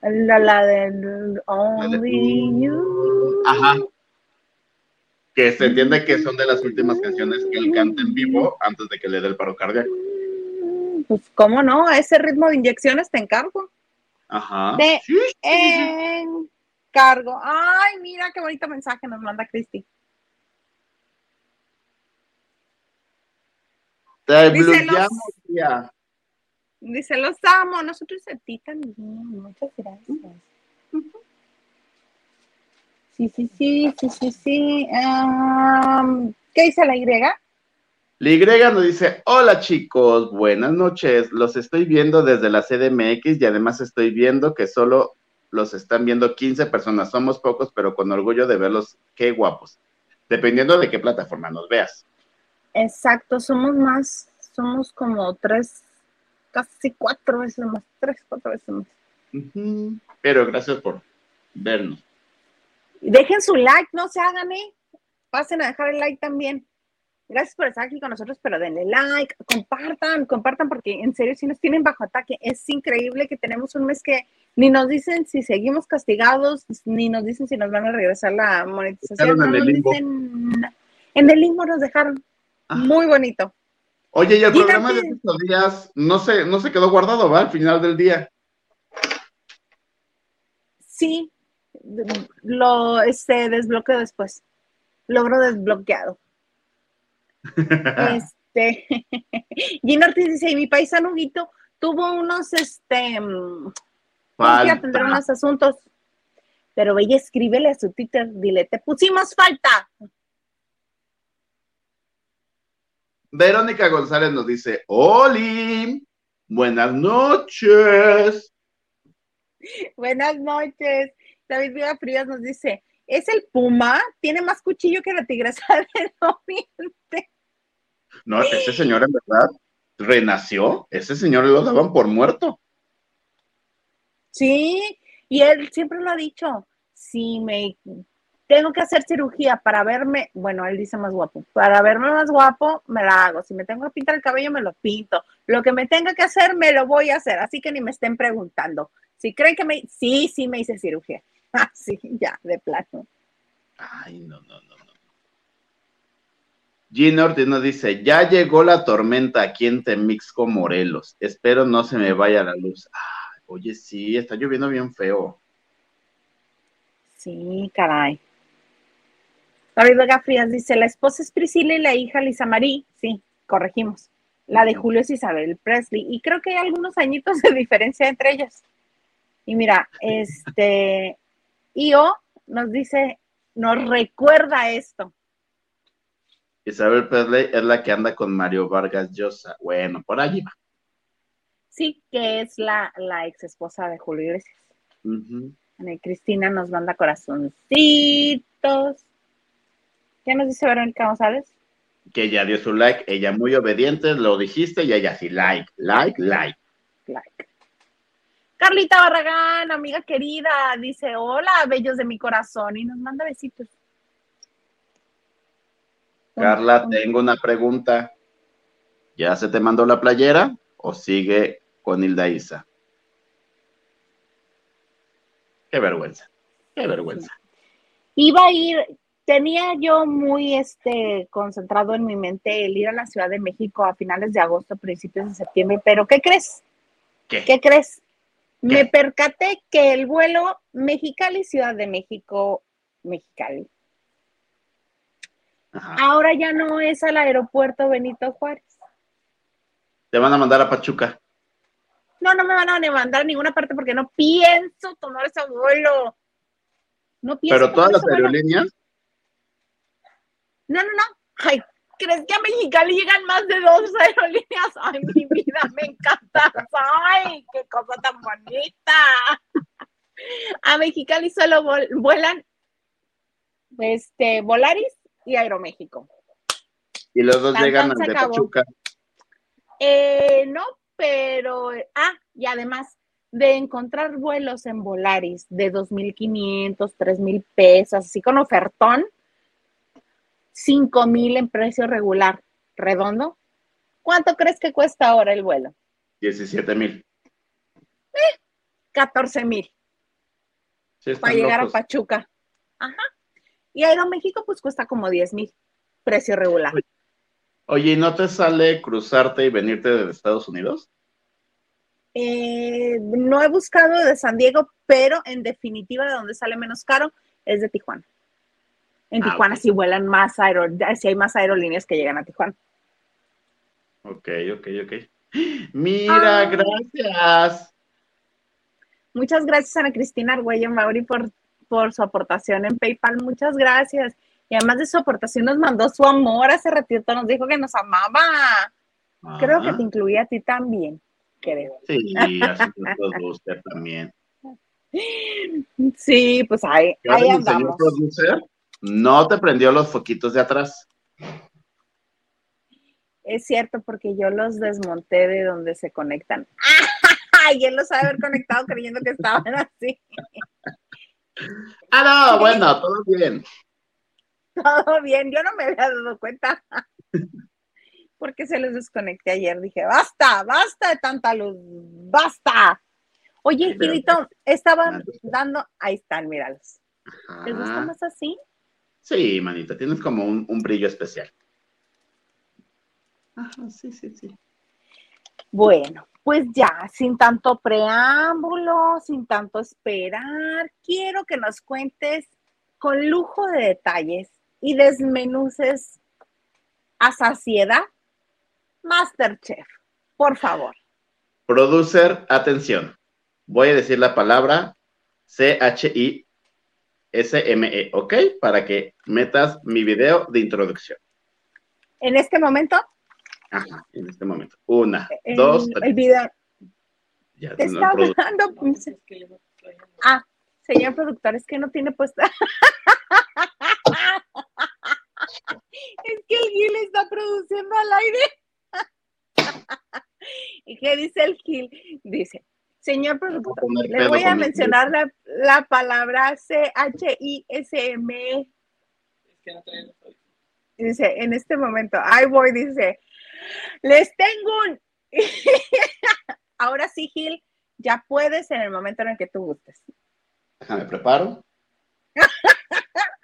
La, la de Only You. Ajá. Que se entiende que son de las últimas canciones que él canta en vivo antes de que le dé el paro cardíaco. Pues, ¿cómo no? A ese ritmo de inyecciones te encargo. Ajá. De- Sí, Encargo. Ay, mira qué bonito mensaje nos manda Cristi. Te Dice blueamos, tía. Dice, los amo. Nosotros a ti también. Muchas gracias. Sí, sí, sí, sí, sí, sí. ¿Qué dice la Y? Y nos dice, hola chicos, buenas noches, los estoy viendo desde la CDMX y además estoy viendo que solo los están viendo 15 personas, somos pocos, pero con orgullo de verlos, qué guapos, dependiendo de qué plataforma nos veas. Exacto, somos más, somos como tres, casi cuatro veces más, tres, cuatro veces más. Pero gracias por vernos. Dejen su like, no se hagan, ¿eh? Pasen a dejar el like también. Gracias por estar aquí con nosotros, pero denle like, compartan, compartan, porque en serio, si nos tienen bajo ataque, es increíble que tenemos un mes que ni nos dicen si seguimos castigados, ni nos dicen si nos van a regresar la monetización. Dejaron en no el limbo. dicen. En el limbo nos dejaron. Ah. Muy bonito. Oye, y el Fíjate. programa de estos días no se, no se quedó guardado, ¿va? Al final del día. Sí, lo este, desbloqueo después. Logro desbloqueado. Este, Gina Ortiz dice, y mi paisano Huguito tuvo unos, este, mm, que atender Falta. unos asuntos. Pero ella escríbele a su Twitter, dile, te pusimos falta. Verónica González nos dice, Oli, buenas noches. Buenas noches. David Viva Frías nos dice, ¿es el Puma? Tiene más cuchillo que la tigresa del oriente. No, ese señor en verdad renació. Ese señor lo daban por muerto. Sí, y él siempre lo ha dicho, si me tengo que hacer cirugía para verme, bueno, él dice más guapo, para verme más guapo, me la hago, si me tengo que pintar el cabello, me lo pinto, lo que me tenga que hacer, me lo voy a hacer, así que ni me estén preguntando. Si creen que me, sí, sí me hice cirugía, así, ya, de plano. Ay, no, no, no, no. Gino Ortiz dice, ya llegó la tormenta aquí en Temixco, Morelos. Espero no se me vaya la luz. Ay, oye, sí, está lloviendo bien feo. Sí, caray. David Vega Frías dice, la esposa es Priscila y la hija Lisa Marie. Sí, corregimos. La de Julio es Isabel Presley. Y creo que hay algunos añitos de diferencia entre ellas. Y mira, este, Io nos dice, nos recuerda esto. Isabel Presley es la que anda con Mario Vargas Llosa. Bueno, por allí va. Sí, que es la, la ex esposa de Julio Iglesias. Cristina nos manda corazoncitos. ¿Qué nos dice Verónica González? Que ella dio su like, ella muy obediente, lo dijiste y ella sí, like, like, like. Like. Carlita Barragán, amiga querida, dice, hola, bellos de mi corazón, y nos manda besitos. Carla, tengo una pregunta. ¿Ya se te mandó la playera o sigue con Hilda Isa? Qué vergüenza, qué vergüenza. Iba a ir, tenía yo muy este concentrado en mi mente el ir a la Ciudad de México a finales de agosto, principios de septiembre, pero ¿qué crees? ¿Qué? ¿Qué crees? Me percaté que el vuelo Mexicali Ciudad de México Mexicali ahora ya no es al aeropuerto Benito Juárez. Te van a mandar a Pachuca. No, no me van a mandar a ninguna parte porque no pienso tomar ese vuelo. No pienso. Pero todas las aerolíneas. No, no, no. Ay, ¿crees que a Mexicali llegan más de dos aerolíneas? Ay, mi vida, me encanta. Ay, qué cosa tan bonita. A Mexicali solo vuelan este, Volaris y Aeroméxico. Y los dos llegan a Pachuca. Eh, no, pero, ah, y además de encontrar vuelos en Volaris de 2.500, 3.000 pesos, así con ofertón, 5.000 en precio regular, redondo. ¿Cuánto crees que cuesta ahora el vuelo? 17.000. Eh, 14.000. para llegar a Pachuca. Ajá. Y Aeroméxico pues cuesta como 10 mil, precio regular. Oye, ¿y no te sale cruzarte y venirte de Estados Unidos? Eh, no he buscado de San Diego, pero en definitiva de donde sale menos caro es de Tijuana. En ah, Tijuana sí vuelan más aerolíneas, sí hay más aerolíneas que llegan a Tijuana. Ok, ok, ok. Mira, gracias. Muchas gracias, Ana Cristina Argüello Mauri, por por su aportación en PayPal. Muchas gracias. Y además de su aportación nos mandó su amor hace ratito, nos dijo que nos amaba. Creo que te incluía a ti también, creo. Sí, así usted también. Sí, pues ahí, ahí andamos. no te prendió los foquitos de atrás. Es cierto, porque yo los desmonté de donde se conectan. Y él los ha haber conectado creyendo que estaban así. Ah, no, bueno, todo bien. Todo bien, yo no me había dado cuenta. Porque se los desconecté ayer. Dije, basta, basta de tanta luz, basta. Oye, Gilito, estaban dando, ahí están, míralos. ¿Te gusta más así? Sí, manita, tienes como un, un brillo especial. Ajá, sí, sí, sí. Bueno, pues ya, sin tanto preámbulo, sin tanto esperar, quiero que nos cuentes con lujo de detalles y desmenuces a saciedad Masterchef, por favor. Producer, atención. Voy a decir la palabra C-H-I-S-M-E, ¿ok? Para que metas mi video de introducción. ¿En este momento? Ajá, en este momento. Una, dos, tres. El video. Te está hablando. Ah, señor productor, es que no tiene puesta. es que el Gil está produciendo al aire. ¿Y qué dice el Gil? Dice, señor productor, le voy a mencionar la, la, palabra C-H-I-S-M. Es que no Dice, en este momento, ahí voy, dice, les tengo un... Ahora sí, Gil, ya puedes en el momento en el que tú gustes. Déjame preparo.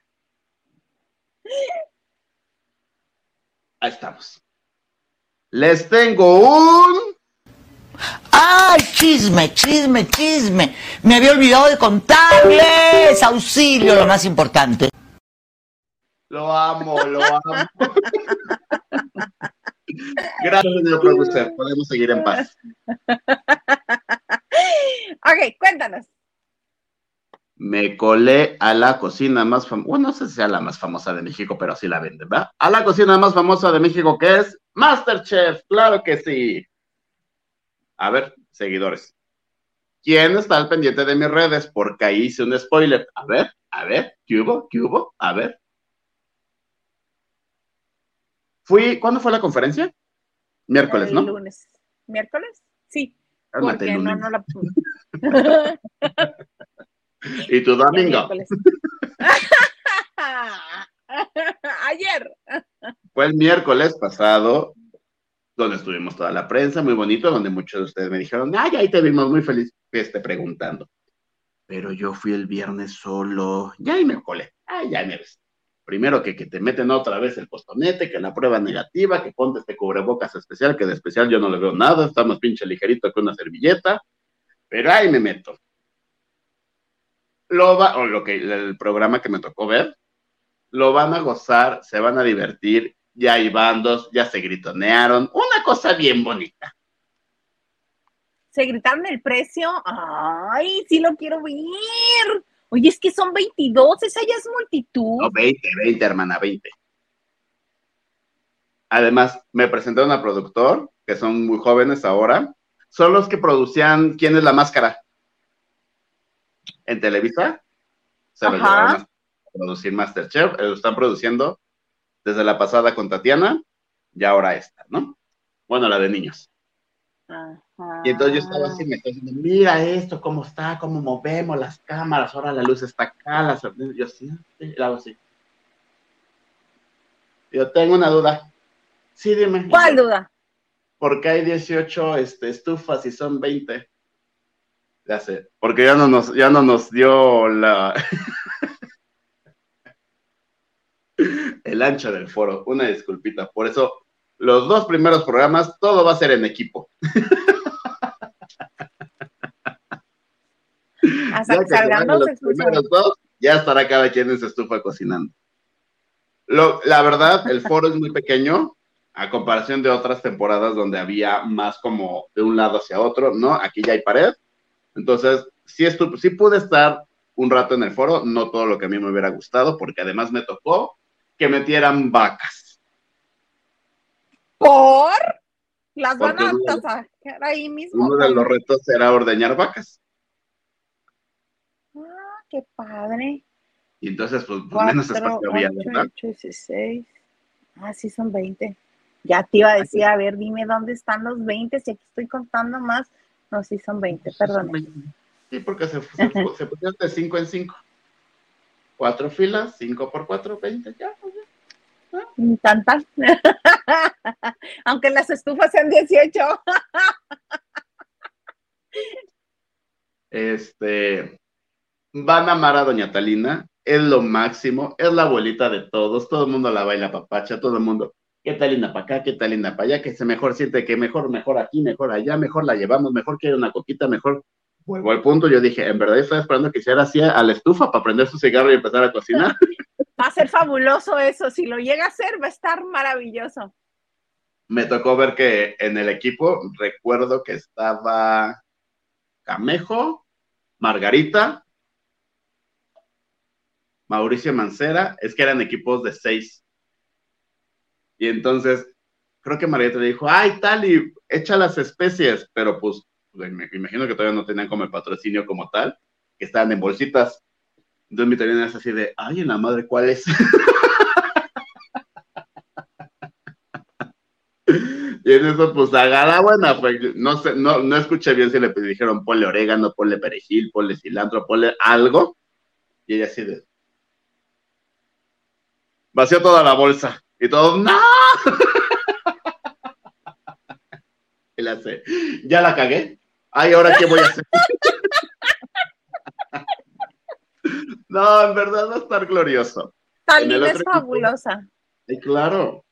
Ahí estamos. Les tengo un. ¡Ay, chisme, chisme, chisme! Me había olvidado de contarles. Auxilio, lo más importante. Lo amo, lo amo. Gracias, señor productor. Podemos seguir en paz. ok, cuéntanos. Me colé a la cocina más famosa, bueno, no sé si sea la más famosa de México, pero sí la venden, ¿verdad? A la cocina más famosa de México, que es Masterchef, claro que sí. A ver, seguidores. ¿Quién está al pendiente de mis redes? Porque ahí hice un spoiler. A ver, a ver, ¿qué hubo? ¿Qué hubo? A ver. Fui, ¿cuándo fue la conferencia? Miércoles, El ¿no? Lunes. ¿Miércoles? Sí. Porque no, lunes. no la Y tu domingo. Ayer. Fue el miércoles pasado, donde estuvimos toda la prensa, muy bonito, donde muchos de ustedes me dijeron, ay, ahí te vimos muy feliz, este, preguntando. Pero yo fui el viernes solo, ya ahí me colé, ay, ya me ves. Primero que, que te meten otra vez el postonete, que la prueba negativa, que ponte este cubrebocas especial, que de especial yo no le veo nada, está más pinche ligerito que una servilleta, pero ahí me meto. Lo va, o lo que, el programa que me tocó ver, lo van a gozar, se van a divertir, ya hay bandos, ya se gritonearon, una cosa bien bonita. Se gritaron el precio. Ay, sí lo quiero ver. Oye, es que son 22, esa ya es multitud. No, 20, 20, hermana, 20. Además, me presentaron a productor, que son muy jóvenes ahora, son los que producían ¿Quién es la máscara? En Televisa. Se lo llevaron a producir Masterchef, lo están produciendo desde la pasada con Tatiana y ahora esta, ¿no? Bueno, la de niños. Ajá. Y entonces yo estaba así, me diciendo, mira esto, cómo está, cómo movemos las cámaras, ahora la luz está acá, las... yo así, sí, y hago así. Yo tengo una duda. Sí, dime. ¿Cuál duda? ¿Por qué hay 18 este, estufas y son 20? Ya sé, porque ya no nos, ya no nos dio la... el ancho del foro, una disculpita. Por eso, los dos primeros programas, todo va a ser en equipo. Hasta Ya que los primeros dos, ya estará cada quien en su estufa cocinando. Lo- la verdad, el foro es muy pequeño a comparación de otras temporadas donde había más como de un lado hacia otro, ¿no? Aquí ya hay pared. Entonces, sí, sí pude estar un rato en el foro, no todo lo que a mí me hubiera gustado, porque además me tocó que metieran vacas. ¿Por? Las van a uno de- sacar ahí mismo. Uno de los retos era ordeñar vacas. Ah, qué padre. Y entonces, pues, pues, menos Cuatro, espacio había, ¿verdad? ocho, dieciséis. Ah, sí, son 20. Ya te iba a decir, a ver, dime dónde están los 20, si aquí estoy contando más. No, sí, son 20, perdón. Sí, porque se, se, se pusieron de 5 en 5. Cuatro filas, 5 por 4, 20, ya. pues, ya. Tan, tan. Aunque las estufas sean 18. Este, van a amar a Doña Talina, es lo máximo, es la abuelita de todos, todo el mundo la baila papacha, todo el mundo, qué Talina para acá, qué Talina para allá, que se mejor siente que mejor, mejor aquí, mejor allá, mejor la llevamos, mejor quiere una coquita, mejor. Vuelvo al punto, yo dije, en verdad yo estaba esperando que hiciera así a la estufa para prender su cigarro y empezar a cocinar. Va a ser fabuloso eso. Si lo llega a hacer, va a estar maravilloso. me tocó ver que en el equipo, recuerdo que estaba Camejo, Margarita, Mauricio Mancera, es que eran equipos de seis. Y entonces, creo que Margarita le dijo, ay, tal, y echa las especies, pero pues, me imagino que todavía no tenían como el patrocinio como tal, que estaban en bolsitas. Entonces mi Talina es así de, ay, en la madre, ¿cuál es? Y en eso, pues, agarra buena, pues, no sé, no, no escuché bien si le dijeron ponle orégano, ponle perejil, ponle cilantro, ponle algo. Y ella así de... Vació toda la bolsa. Y todos, ¡no! y le hace, ya la cagué. Ay, ¿ahora qué voy a hacer? no, en verdad va a estar glorioso. Talina es fabulosa. Y claro,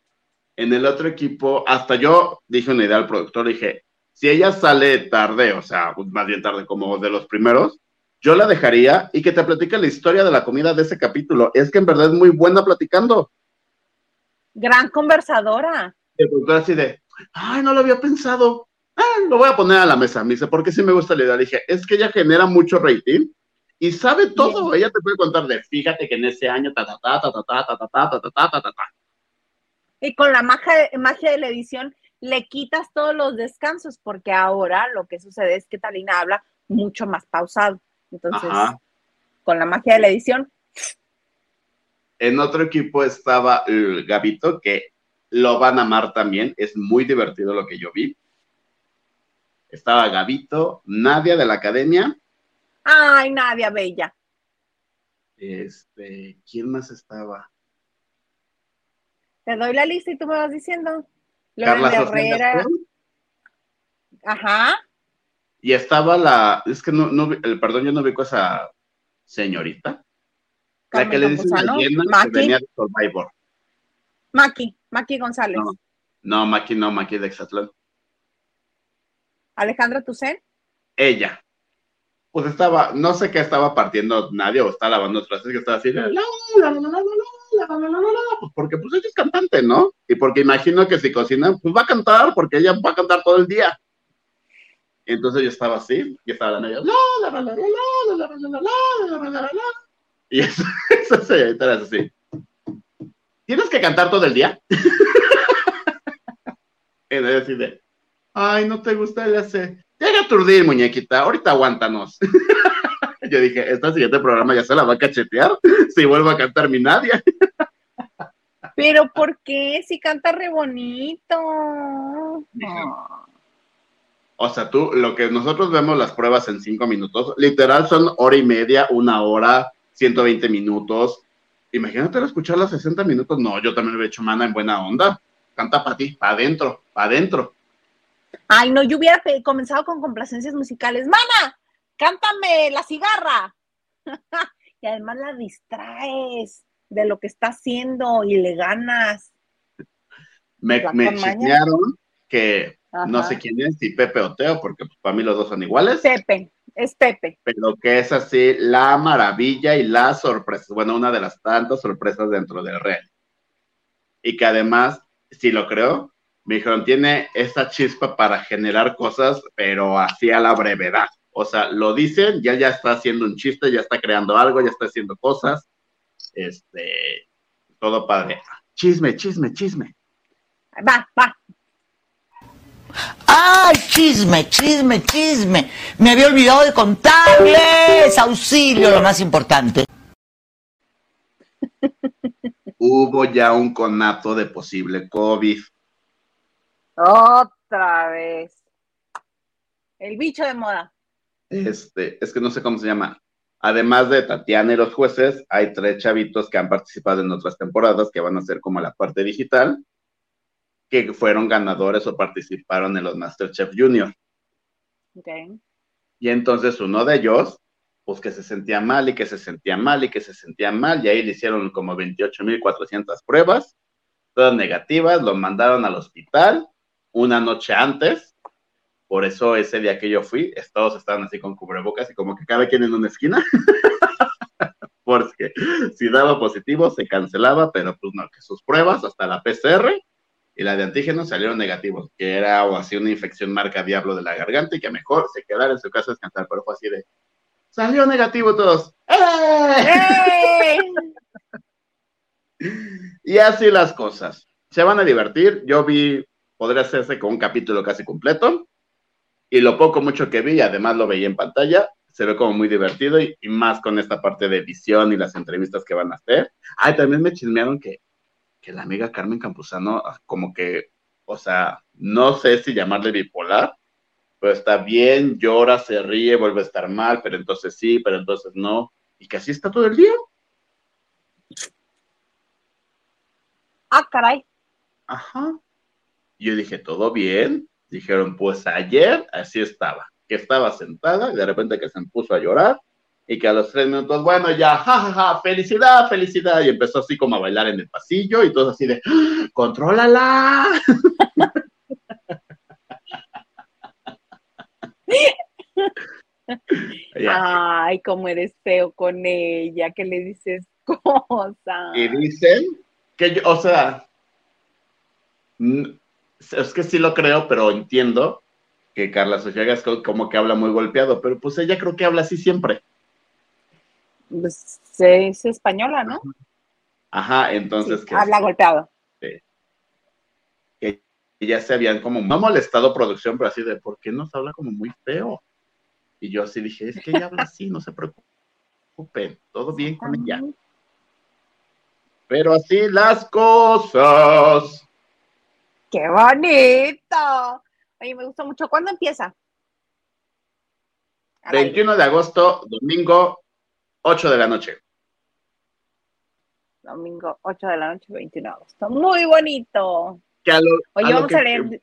en el otro equipo, hasta yo dije una idea al productor, dije, si ella sale tarde, o sea, más bien tarde como de los primeros, yo la dejaría y que te platique la historia de la comida de ese capítulo. Es que en verdad es muy buena platicando. Gran conversadora. El productor así de, ay, no lo había pensado. Ah, lo voy a poner a la mesa. Me dice, porque sí me gusta la idea. Le dije, es que ella genera mucho rating y sabe todo. Ella te puede contar de, fíjate que en ese año, ta, ta, ta, ta, ta, ta, ta, ta, ta, ta, ta, ta, ta, ta. Y con la magia, magia de la edición le quitas todos los descansos, porque ahora lo que sucede es que Talina habla mucho más pausado. Entonces, con la magia de la edición. En otro equipo estaba el Gabito, que lo van a amar también. Es muy divertido lo que yo vi. Estaba Gabito, Nadia de la academia. Ay, Nadia Bella. Este, ¿quién más estaba? Te doy la lista y tú me vas diciendo. Carla Herrera. Ajá. Y estaba la, es que no, no, el perdón, yo no vi con esa señorita. la que le dice a llena que venía de Survivor. Maki, Maki González. No, no Maki no, Maki de Exatlán. Alejandra Tucen. Ella. Pues estaba, no sé qué estaba partiendo nadie o está lavando trastes que estaba así. La, la, la, la, la, pues porque pues ella es cantante, ¿no? Y porque imagino que si cocina, pues va a cantar, porque ella va a cantar todo el día. Entonces yo estaba así, y estaba la media, y eso, eso se era así. ¿Tienes que cantar todo el día? y ella así ay, no te gusta el hace. Llega a aturdir, muñequita, ahorita aguántanos. Yo dije, esta siguiente programa ya se la va a cachetear si vuelvo a cantar mi Nadia. Pero ¿por qué? Si canta re bonito. O sea, tú, lo que nosotros vemos las pruebas en cinco minutos, literal son hora y media, una hora, 120 minutos. Imagínate escuchar las 60 minutos. No, yo también lo he hecho mana en buena onda. Canta para ti, para adentro, para adentro. Ay, no, yo hubiera comenzado con complacencias musicales. Mana, cántame la cigarra. y además la distraes de lo que está haciendo y le ganas. Me, me que no sé quién es, si Pepe o Teo, porque pues, para mí los dos son iguales. Pepe, es Pepe. Pero que es así la maravilla y la sorpresa, bueno, una de las tantas sorpresas dentro del red. Y que además, si lo creo, me dijeron, tiene esa chispa para generar cosas, pero así a la brevedad. O sea, lo dicen, ya ya está haciendo un chiste, ya está creando algo, ya está haciendo cosas. Este, todo padre. Chisme, chisme, chisme. Va, va. ¡Ay, chisme, chisme, chisme! Me había olvidado de contarles. Auxilio, lo más importante. Hubo ya un conato de posible COVID. Otra vez. El bicho de moda. Este, es que no sé cómo se llama. Además de Tatiana y los jueces, hay tres chavitos que han participado en otras temporadas que van a ser como la parte digital, que fueron ganadores o participaron en los Masterchef Junior. Okay. Y entonces uno de ellos, pues que se sentía mal y que se sentía mal y que se sentía mal, y ahí le hicieron como 28.400 pruebas, todas negativas, lo mandaron al hospital una noche antes por eso ese día que yo fui, todos estaban así con cubrebocas y como que cada quien en una esquina. Porque si daba positivo se cancelaba, pero pues no, que sus pruebas, hasta la PCR y la de antígenos salieron negativos, que era o así una infección marca diablo de la garganta y que mejor se quedara en su casa a descansar, pero fue así de, salió negativo todos. ¡Eh! y así las cosas. Se van a divertir. Yo vi, podría hacerse con un capítulo casi completo y lo poco mucho que vi, además lo veía en pantalla, se ve como muy divertido y, más con esta parte de edición y las entrevistas que van a hacer. Ay, también me chismearon que, que la amiga Carmen Campuzano, ah, como que, o sea, no sé si llamarle bipolar, pero está bien, llora, se ríe, vuelve a estar mal, pero entonces sí, pero entonces no, y que así está todo el día. Ah, caray. Ajá. Yo dije, ¿todo bien? Dijeron, pues ayer así estaba, que estaba sentada y de repente que se puso a llorar y que a los tres minutos, bueno, ya, jajaja, felicidad, felicidad, y empezó así como a bailar en el pasillo y todo así de, ¡Ah, contrólala. Ay, cómo eres feo con ella, que le dices cosas. Y dicen que yo, o sea, es que sí lo creo, pero entiendo que Carla Sofía Gasco como que habla muy golpeado, pero pues ella creo que habla así siempre. Pues es española, ¿no? Ajá, entonces Sí, que, habla golpeado. que ya se habían como, no molestado producción, pero así de, ¿por qué nos habla como muy feo? Y yo así dije, es que ella habla así, no se preocupen, todo bien con ella. Pero así las cosas. ¡Qué bonito! Oye, me gustó mucho. ¿Cuándo empieza? Al aire. 21 de agosto, domingo, 8 de la noche. Domingo 8 de la noche, 21 de agosto. Muy bonito. Que a lo- Oye, a lo vamos que a leer-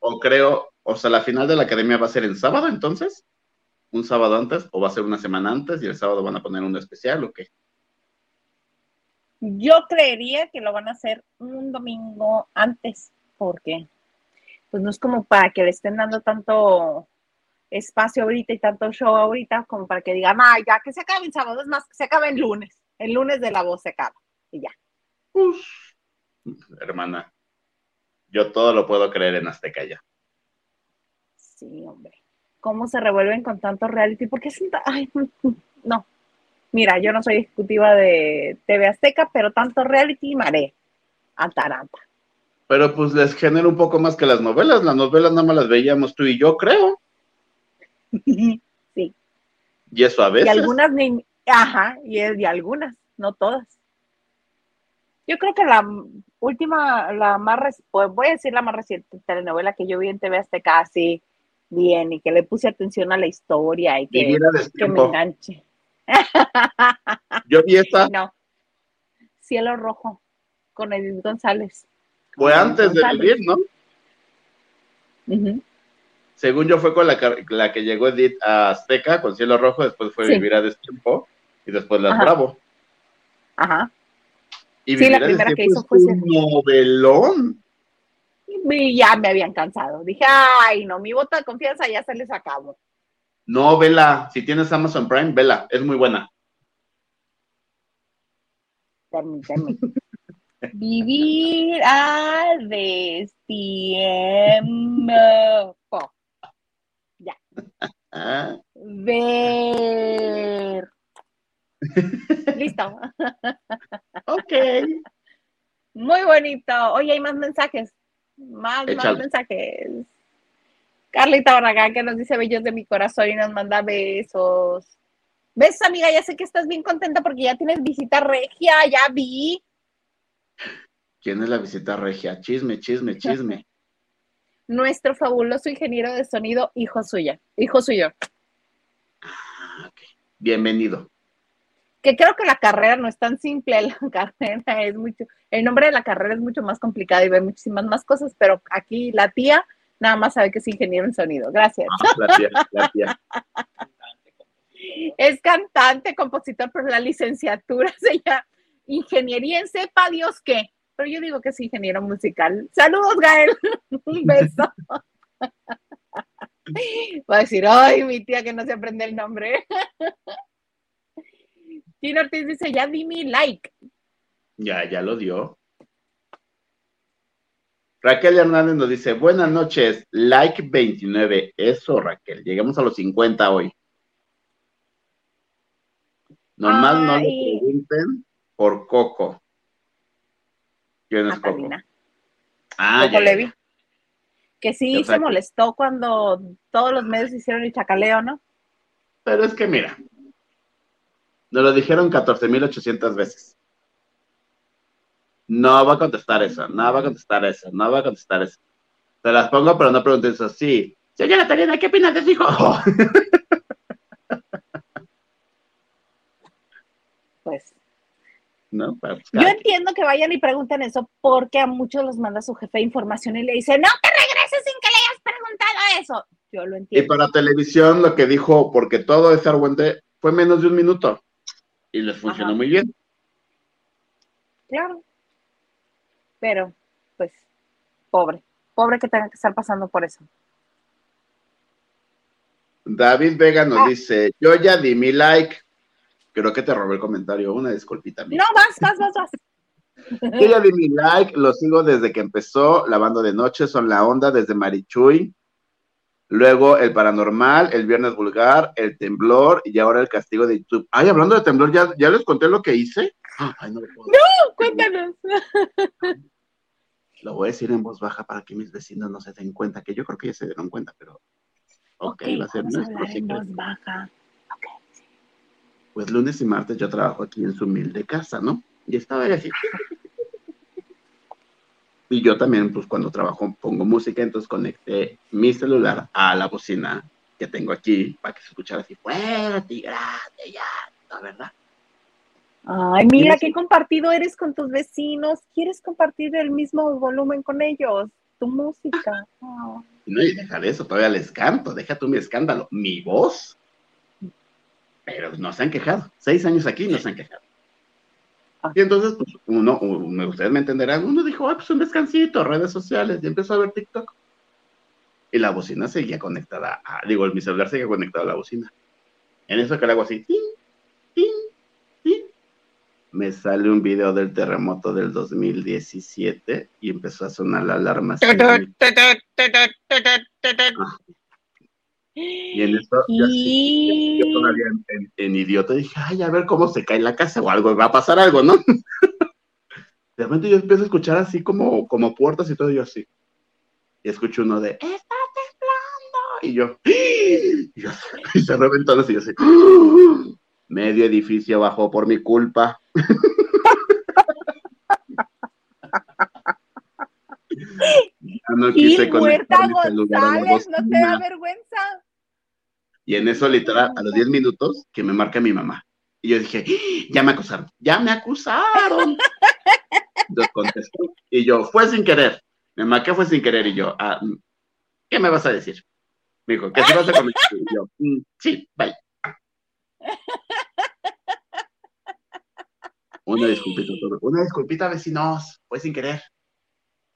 O creo, o sea, la final de la academia va a ser en sábado, entonces. Un sábado antes, o va a ser una semana antes, y el sábado van a poner un especial, ¿o qué? Yo creería que lo van a hacer un domingo antes, porque pues no es como para que le estén dando tanto espacio ahorita y tanto show ahorita como para que digan, ay, ya que se acabe el sábado, es más, que se acabe el lunes. El lunes de la voz se acaba y ya. Uf, hermana, yo todo lo puedo creer en Azteca ya. Sí, hombre. ¿Cómo se revuelven con tanto reality? Porque es Ay, no. Mira, yo no soy ejecutiva de TV Azteca, pero tanto reality maré. Ataranta. Pero pues les genera un poco más que las novelas. Las novelas nada más las veíamos tú y yo, creo. sí. Y eso a Y veces. algunas ni, ajá, y, y algunas, no todas. Yo creo que la última, la más, reci- pues voy a decir la más reciente telenovela que yo vi en TV Azteca así bien y que le puse atención a la historia y que, que me enganche. Yo vi esta, No. Cielo Rojo con Edith González. Fue antes de vivir, ¿no? Según yo fue con la, que- la que llegó Edith a Azteca con Cielo Rojo, después fue Sí. Vivir a Destiempo y después Las Ajá. Bravo. Ajá. Y Sí, la primera que hizo fue un novelón. Y ya me habían cansado. Dije, ay, no, mi voto de confianza ya se les acabó. No, vela. Si tienes Amazon Prime, vela. Es muy buena. Permíteme. Vivir a destiempo. Ah, Ver. Listo. ok. Muy bonito. Oye, hay más mensajes. Más, más mensajes. Carlita Barragán que nos dice bellos de mi corazón y nos manda besos. ¿Ves, amiga? Ya sé que estás bien contenta porque ya tienes visita regia, ya vi. ¿Quién es la visita regia? Chisme, chisme, chisme. Nuestro fabuloso ingeniero de sonido, hijo suya, hijo suyo. Ah. Bienvenido. Que creo que la carrera no es tan simple, la carrera es mucho, el nombre de la carrera es mucho más complicado y ve muchísimas más cosas, pero aquí la tía nada más sabe que es ingeniero en sonido. Gracias. Ah, La tía, la tía. Es cantante, compositor, pero la licenciatura se llama Ingeniería en sepa Dios qué. Pero yo digo que es ingeniero musical. Saludos, Gael. Un beso. Va a decir, ay, mi tía que no se aprende el nombre. Gina Ortiz dice, ya di mi like. Ya, ya lo dio. Raquel Hernández nos dice, buenas noches, like 29. Eso, Raquel, llegamos a los 50 hoy. Nomás no le pregunten por Coco. ¿Quién es A Coco? Ah, Coco ya, ya, Levi. ya. Que sí se molestó cuando todos los medios hicieron el chacaleo, ¿no? Pero es que mira, nos lo dijeron 14.800 veces. No va a contestar eso, no va a contestar eso, no va a contestar eso. Te las pongo, pero no preguntes eso. Sí. Señora Talina, ¿qué opinas de su hijo? Pues no, pues, Yo entiendo que vayan y pregunten eso porque a muchos los manda su jefe de información y le dice, no te regreses sin que le hayas preguntado eso. Yo lo Y entiendo. para televisión lo que dijo, porque todo es argüente, fue menos de un minuto y les funcionó Ajá. muy bien. Claro. Pero, pues, pobre. Pobre que tenga que estar pasando por eso. David Vega nos Ah. dice, yo ya di mi like. Creo que te robé el comentario, una disculpita. mía. No, vas, vas, vas, vas. Yo ya di mi like, lo sigo desde que empezó Lavando de Noche, son la onda desde Marichuy. Luego el paranormal, el viernes vulgar, el temblor y ahora el castigo de YouTube. Ay, hablando de temblor, ¿ya, ya les conté lo que hice? Ay, no. Cuéntanos. Lo voy a decir en voz baja para que mis vecinos no se den cuenta, que yo creo que ya se dieron cuenta, pero. Ok, va a ser nuestro en voz baja. Pues lunes y martes yo trabajo aquí en su humilde casa, ¿no? Y estaba ahí así. Y yo también, pues cuando trabajo pongo música, entonces conecté mi celular a la bocina que tengo aquí para que se escuchara así fuerte grande, ya, ¿no, verdad? Ay, mira qué compartido eres con tus vecinos. ¿Quieres compartir el mismo volumen con ellos? Tu música. No, y deja de eso, todavía les canto, deja tú mi escándalo, mi voz. Pero no se han quejado. Seis años aquí no se han quejado. Ah. Y entonces, pues, uno, uno- ustedes me entenderán, uno dijo, ah, pues un descansito, redes sociales, y empezó a ver TikTok. Y la bocina seguía conectada, a, digo, mi celular seguía conectado a la bocina. En eso que le hago así, tin, tin, tin, me sale un video del terremoto del 2017 y empezó a sonar la alarma. Y en eso, yo, así, yo Y... todavía en, en- en idiota dije, ay, a ver cómo se cae la casa o algo, va a pasar algo, ¿no? De repente yo empiezo a escuchar así como, como puertas y todo, y yo así. Y escucho uno de, está temblando. Y yo, y, yo, y se reventó los y yo así, medio edificio bajó por mi culpa. No Y quise muerta conectar mi celular a la González, no te da vergüenza. Y en eso, literal, a los 10 minutos, que me marca mi mamá. Y yo dije, ¡Ah! ya me acusaron, ya me acusaron. Entonces contestó. Y yo, fue sin querer. Me marqué, fue sin querer. Y yo, ah, mm, ¿qué me vas a decir? Me dijo, ¿qué se vas a comer? Y yo, "Mm, sí, bye. Una disculpita, una disculpita, vecinos, fue sin querer.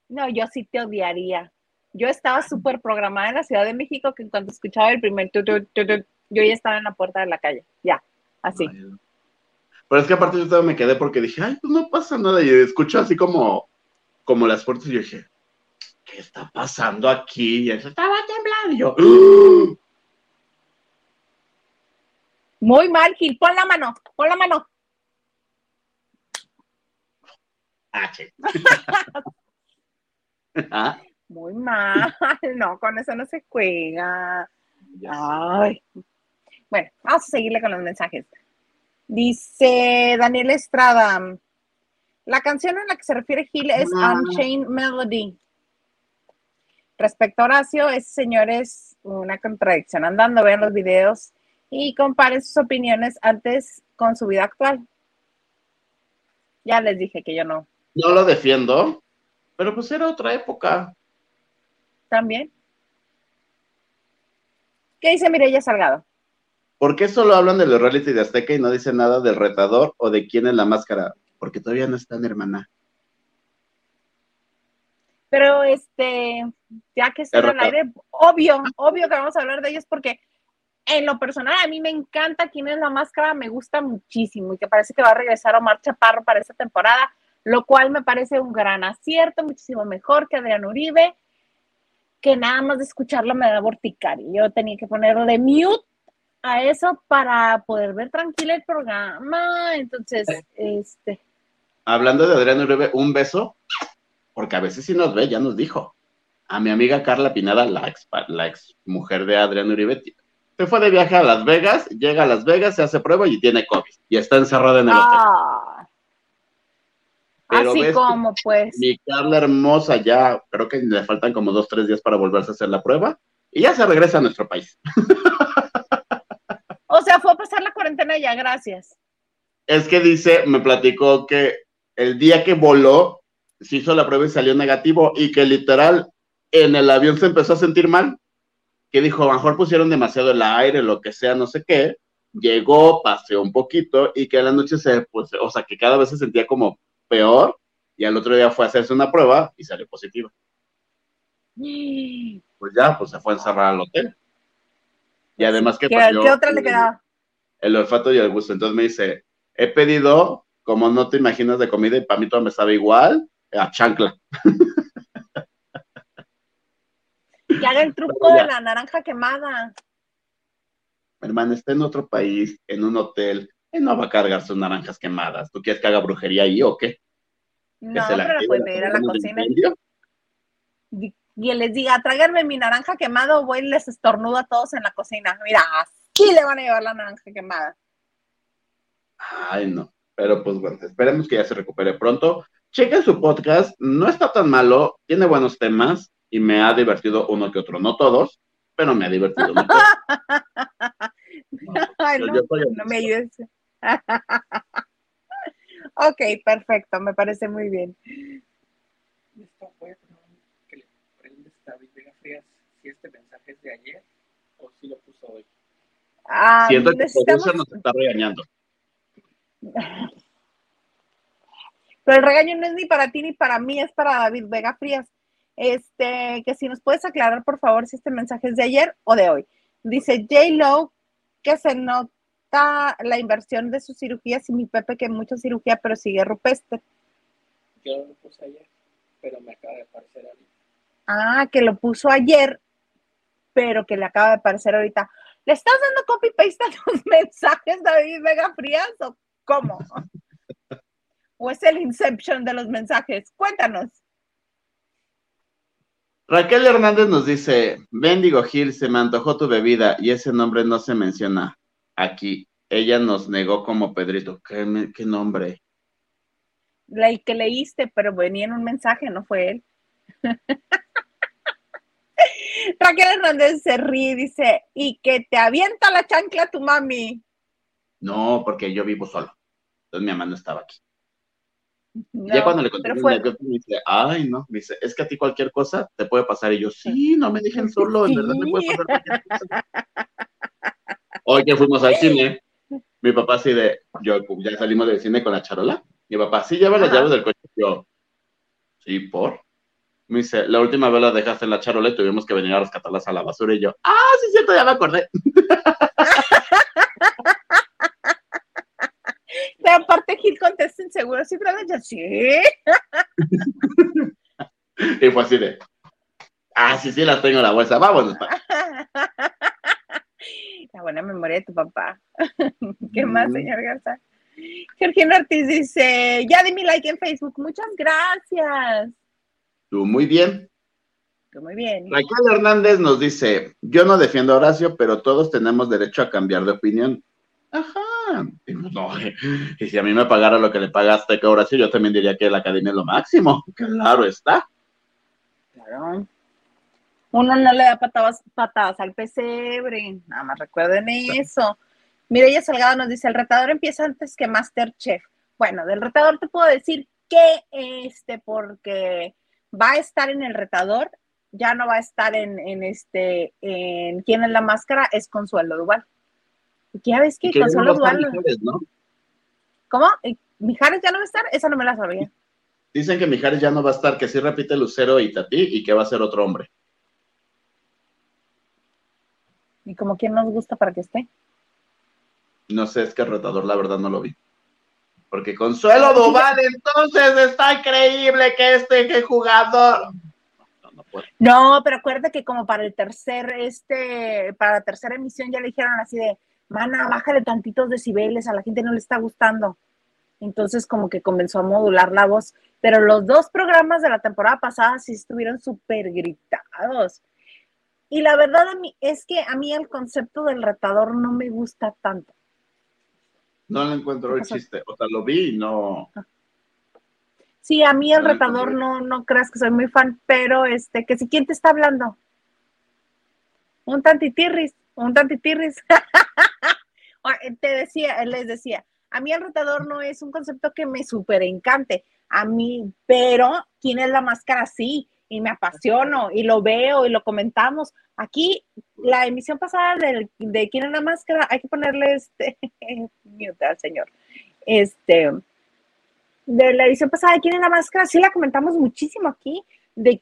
No, yo sí te odiaría. Yo estaba súper programada en la Ciudad de México que en cuanto escuchaba el primer tu, tu, tu, tu, yo ya estaba en la puerta de la calle. Ya, así. Pero es que aparte yo todavía me quedé porque dije, ay, pues no pasa nada. Y escucho así como, como las puertas y yo dije, ¿qué está pasando aquí? Y eso estaba temblando. Y yo, "Ah". Muy mal, Gil. Pon la mano, pon la mano. ah. Ah, Muy mal. No, con eso no se juega. Ay. Bueno, vamos a seguirle con los mensajes. Dice Daniel Estrada. La canción en la que se refiere Gil es Ah. Unchained Melody. Respecto a Horacio, ese señor es una contradicción andando. Vean los videos y comparen sus opiniones antes con su vida actual. Ya les dije que yo no. No lo defiendo, pero pues era otra época. También. ¿Qué dice Mireya Salgado? ¿Por qué solo hablan de los reality de Azteca y no dicen nada del retador o de quién es la máscara? Porque todavía no están, hermana. Pero este, ya que están al aire, obvio, obvio que vamos a hablar de ellos porque en lo personal a mí me encanta quién es la máscara, me gusta muchísimo y que parece que va a regresar Omar Chaparro para esta temporada, lo cual me parece un gran acierto, muchísimo mejor que Adrián Uribe, que nada más de escucharlo me da vorticaria. Yo tenía que ponerle mute a eso para poder ver tranquila el programa. Entonces, este, Hablando de Adrián Uribe, un beso, porque a veces sí nos ve, ya nos dijo. A mi amiga Carla Pineda, la ex, la ex mujer de Adrián Uribe, se fue de viaje a Las Vegas, llega a Las Vegas, se hace prueba y tiene COVID. Y está encerrada en el hotel. Pero así como pues. Mi Carla hermosa ya, creo que le faltan como dos, tres días para volverse a hacer la prueba. Y ya se regresa a nuestro país. O sea, fue a pasar la cuarentena ya, gracias. Es que dice, me platicó que el día que voló, se hizo la prueba y salió negativo y que literal en el avión se empezó a sentir mal. Que dijo, a lo mejor pusieron demasiado el aire, lo que sea, no sé qué. llegó, paseó un poquito y que a la noche se, pues, o sea, que cada vez se sentía como peor y al otro día fue a hacerse una prueba y salió positiva. Pues ya, pues se fue a encerrar al hotel. Y además que ¿Qué, ¿qué otra le quedaba? El olfato y el gusto. Entonces me dice, he pedido, como no te imaginas, de comida y para mí todo me sabe igual, a chancla. Que haga el truco de la naranja quemada. Hermano, está en otro país, en un hotel, él no va a cargar sus naranjas quemadas. ¿Tú quieres que haga brujería ahí o qué? No, pero la puede pedir a la cocina. Y, y les diga, tráiganme mi naranja quemada o voy y les estornudo a todos en la cocina. Mira, así le van a llevar la naranja quemada. Ay, no. Pero pues bueno, esperemos que ya se recupere pronto. Chequen su podcast, no está tan malo, tiene buenos temas y me ha divertido uno que otro. No todos, pero me ha divertido. mucho. Ay, yo- no, yo no me ayudes. Ok, perfecto, me parece muy bien. Esta fue que le prendes David Vega Frías si este mensaje es de ayer o si lo puso hoy. Ah, Siento que necesitamos, nos está regañando. pero el regaño no es ni para ti ni para mí, es para David Vega Frías. Este, que si nos puedes aclarar, por favor, si este mensaje es de ayer o de hoy. Dice J. Lo que se nota la inversión de sus cirugías y mi Pepe que mucha cirugía, pero sigue rupestre. Yo lo puse ayer, pero me acaba de aparecer ahorita. Ah, que lo puso ayer, pero que le acaba de aparecer ahorita. ¿Le estás dando copy-paste a tus mensajes, David Vega Frías, o cómo? ¿O es el Inception de los mensajes? Cuéntanos. Raquel Hernández nos dice, Bendigo Gil, se me antojó tu bebida y ese nombre no se menciona aquí. Ella nos negó como Pedrito. ¿Qué, me- qué nombre? La que leíste, pero venía en un mensaje, no fue él. Raquel Hernández se ríe y dice, y que te avienta la chancla tu mami. No, porque yo vivo solo. Entonces mi mamá no estaba aquí. No, ya cuando le conté fue- me dice, ay, no, me dice, es que a ti cualquier cosa te puede pasar. Y yo, sí, no me dejen solo, en verdad me puede pasar cualquier cosa. Hoy que fuimos al cine, mi papá así de, yo ya salimos del cine con la charola. Mi papá, sí lleva las Ajá. llaves del coche. Yo, sí, por. Me dice, la última vez la dejaste en la charola y tuvimos que venir a rescatarlas a la basura. Y yo, ah, sí, cierto, ya me acordé. Pero aparte Gil contesta inseguro, ¿sí, pero yo sí. Y fue así de, ah, sí, sí, las tengo en la bolsa. Vámonos. pa". La buena memoria de tu papá. ¿Qué más, señor Garza? Georgina Ortiz dice, ya di mi like en Facebook. Muchas gracias. Tú, muy bien. Muy bien. Raquel Hernández nos dice, yo no defiendo a Horacio, pero todos tenemos derecho a cambiar de opinión. Ajá. Y, pues, no, y si a mí me pagara lo que le pagaste a Horacio, yo también diría que la academia es lo máximo. Claro está. Claro. Uno no le da patadas, patadas al pesebre. Nada más recuerden eso. Mireya Salgado nos dice, el retador empieza antes que Masterchef. Bueno, del retador te puedo decir que este, porque va a estar en el retador, ya no va a estar en, en este, en quién es la máscara, es Consuelo Duval. Ya ves que Consuelo Duval, Mijares, ¿no? ¿cómo? ¿Y ¿Mijares ya no va a estar? Esa no me la sabía. Dicen que Mijares ya no va a estar, que sí repite Lucero y Tati y que va a ser otro hombre. Y como quién nos gusta para que esté. No sé, es que el retador la verdad no lo vi. Porque Consuelo Duval, entonces está increíble que este que jugador. No, no puedo. No, pero acuérdate que como para el tercer, este, para la tercera emisión ya le dijeron así de, mana, bájale tantitos decibeles, a la gente no le está gustando. Entonces como que comenzó a modular la voz. Pero los dos programas de la temporada pasada sí estuvieron súper gritados. Y la verdad a mí es que a mí el concepto del retador no me gusta tanto. No le encuentro el chiste. O sea, lo vi y no. Sí, a mí el No, retador no, no creas que soy muy fan, pero este, que si quién te está hablando. Un tantitirris, un tantitirris. Ah, te decía, les decía, a mí el retador no es un concepto que me súper encante, a mí, pero quién es la máscara sí, y me apasiono, y lo veo, y lo comentamos. Aquí la emisión pasada del, de quién es la máscara, hay que ponerle este mute al señor. Este, de la edición pasada de quién es la máscara, sí la comentamos muchísimo aquí, de,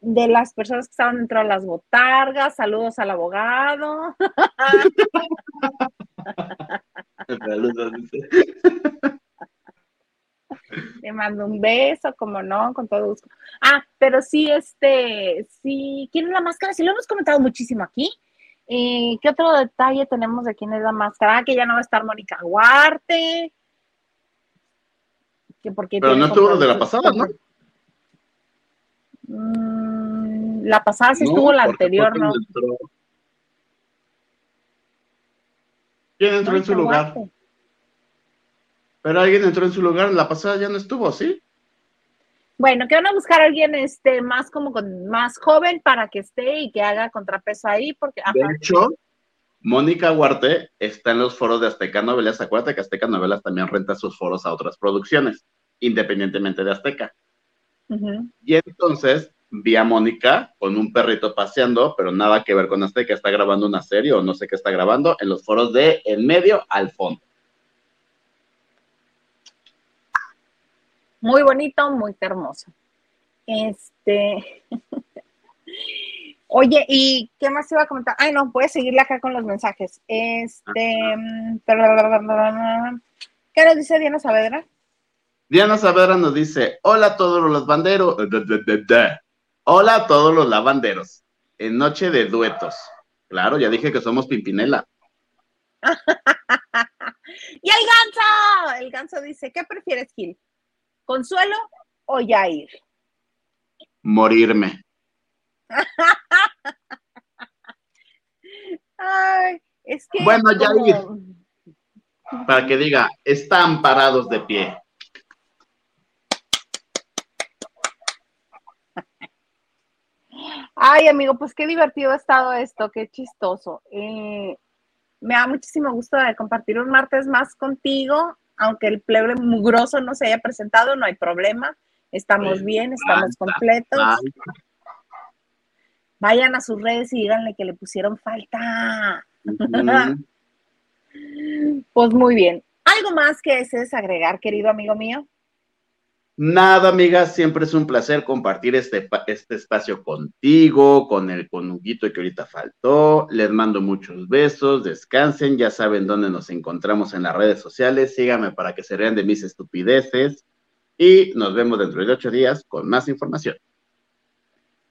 de las personas que estaban dentro de las botargas, saludos al abogado. Saludos, Le mando un beso, como no, con todo gusto. Ah, pero sí, este, sí, ¿quién es la máscara? Sí, lo hemos comentado muchísimo aquí. Eh, ¿Qué otro detalle tenemos de quién es la máscara? Ah, que ya no va a estar Mónica Huarte. Que porque Pero no estuvo de la pasada, ¿no? Mm, la pasada sí No, estuvo, la anterior no. entró- ¿Quién entró en su lugar? Huarte. Pero alguien entró en su lugar, la pasada ya no estuvo, ¿sí? Bueno, que van a buscar a alguien este más como con más joven para que esté y que haga contrapeso ahí, porque De ajá, hecho, Mónica Huarte está en los foros de Azteca Novelas. Acuérdate que Azteca Novelas también renta sus foros a otras producciones, independientemente de Azteca. Y entonces vi a Mónica con un perrito paseando, pero nada que ver con Azteca. Está grabando una serie o no sé qué está grabando en los foros de en medio al fondo. Muy bonito, muy hermoso. Este. Oye, ¿y qué más te iba a comentar? Ay, no, puedes seguirle acá con los mensajes. Este. ¿Qué nos dice Diana Saavedra? Diana Saavedra nos dice: Hola a todos los banderos. Hola a todos los lavanderos. En noche de duetos. Claro, ya dije que somos Pimpinela. ¡Y el ganso! El ganso dice: ¿Qué prefieres, Gil? ¿Consuelo o Yair? Morirme. Ay, es que. Bueno, Yair. Para que diga, están parados de pie. Ay, amigo, pues qué divertido ha estado esto, qué chistoso. Eh, me da muchísimo gusto de compartir un martes más contigo, aunque el plebe mugroso no se haya presentado, no hay problema. Estamos bien, estamos completos. Ay, Vayan a sus redes y díganle que le pusieron falta. Pues muy bien. ¿Algo más que desees agregar, querido amigo mío? Nada, amiga, siempre es un placer compartir este, este espacio contigo, con el con Huguito que ahorita faltó. Les mando muchos besos, descansen, ya saben dónde nos encontramos en las redes sociales. Síganme para que se vean de mis estupideces y nos vemos dentro de ocho días con más información.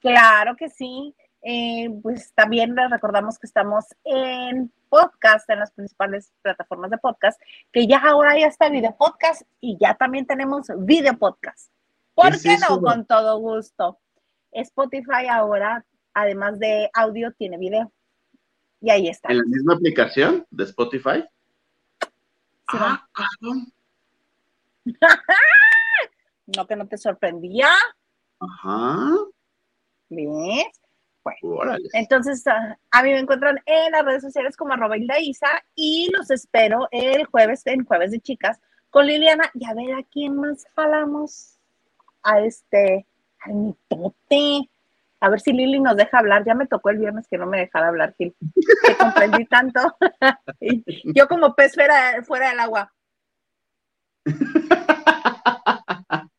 Claro que sí. Eh, pues también les recordamos que estamos en podcast, en las principales plataformas de podcast, que ya ahora ya está video podcast y ya también tenemos video podcast. ¿Por ¿Qué es no? Con todo gusto. Spotify ahora, además de audio, tiene video. Y ahí está. En la misma aplicación de Spotify. Sí, Ah. No que no te sorprendía. Ajá. ¿Ves? Entonces, ah, a mí me encuentran en las redes sociales como arroba Isa y los espero el jueves, en Jueves de Chicas, con Liliana y a ver a quién más jalamos a este, al mitote. A ver si Lili nos deja hablar. Ya me tocó el viernes que no me dejara hablar, Gil. Te comprendí tanto. Yo como pez fuera, fuera del agua.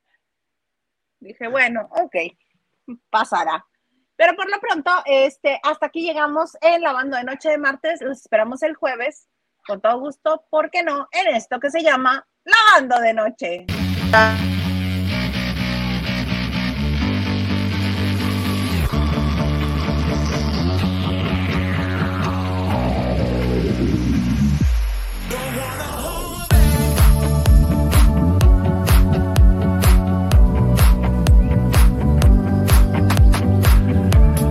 Dije, bueno, ok, pasará. Pero por lo pronto, este, hasta aquí llegamos en Lavando de Noche de martes. Los esperamos el jueves, con todo gusto, ¿por qué no? En esto que se llama Lavando de Noche.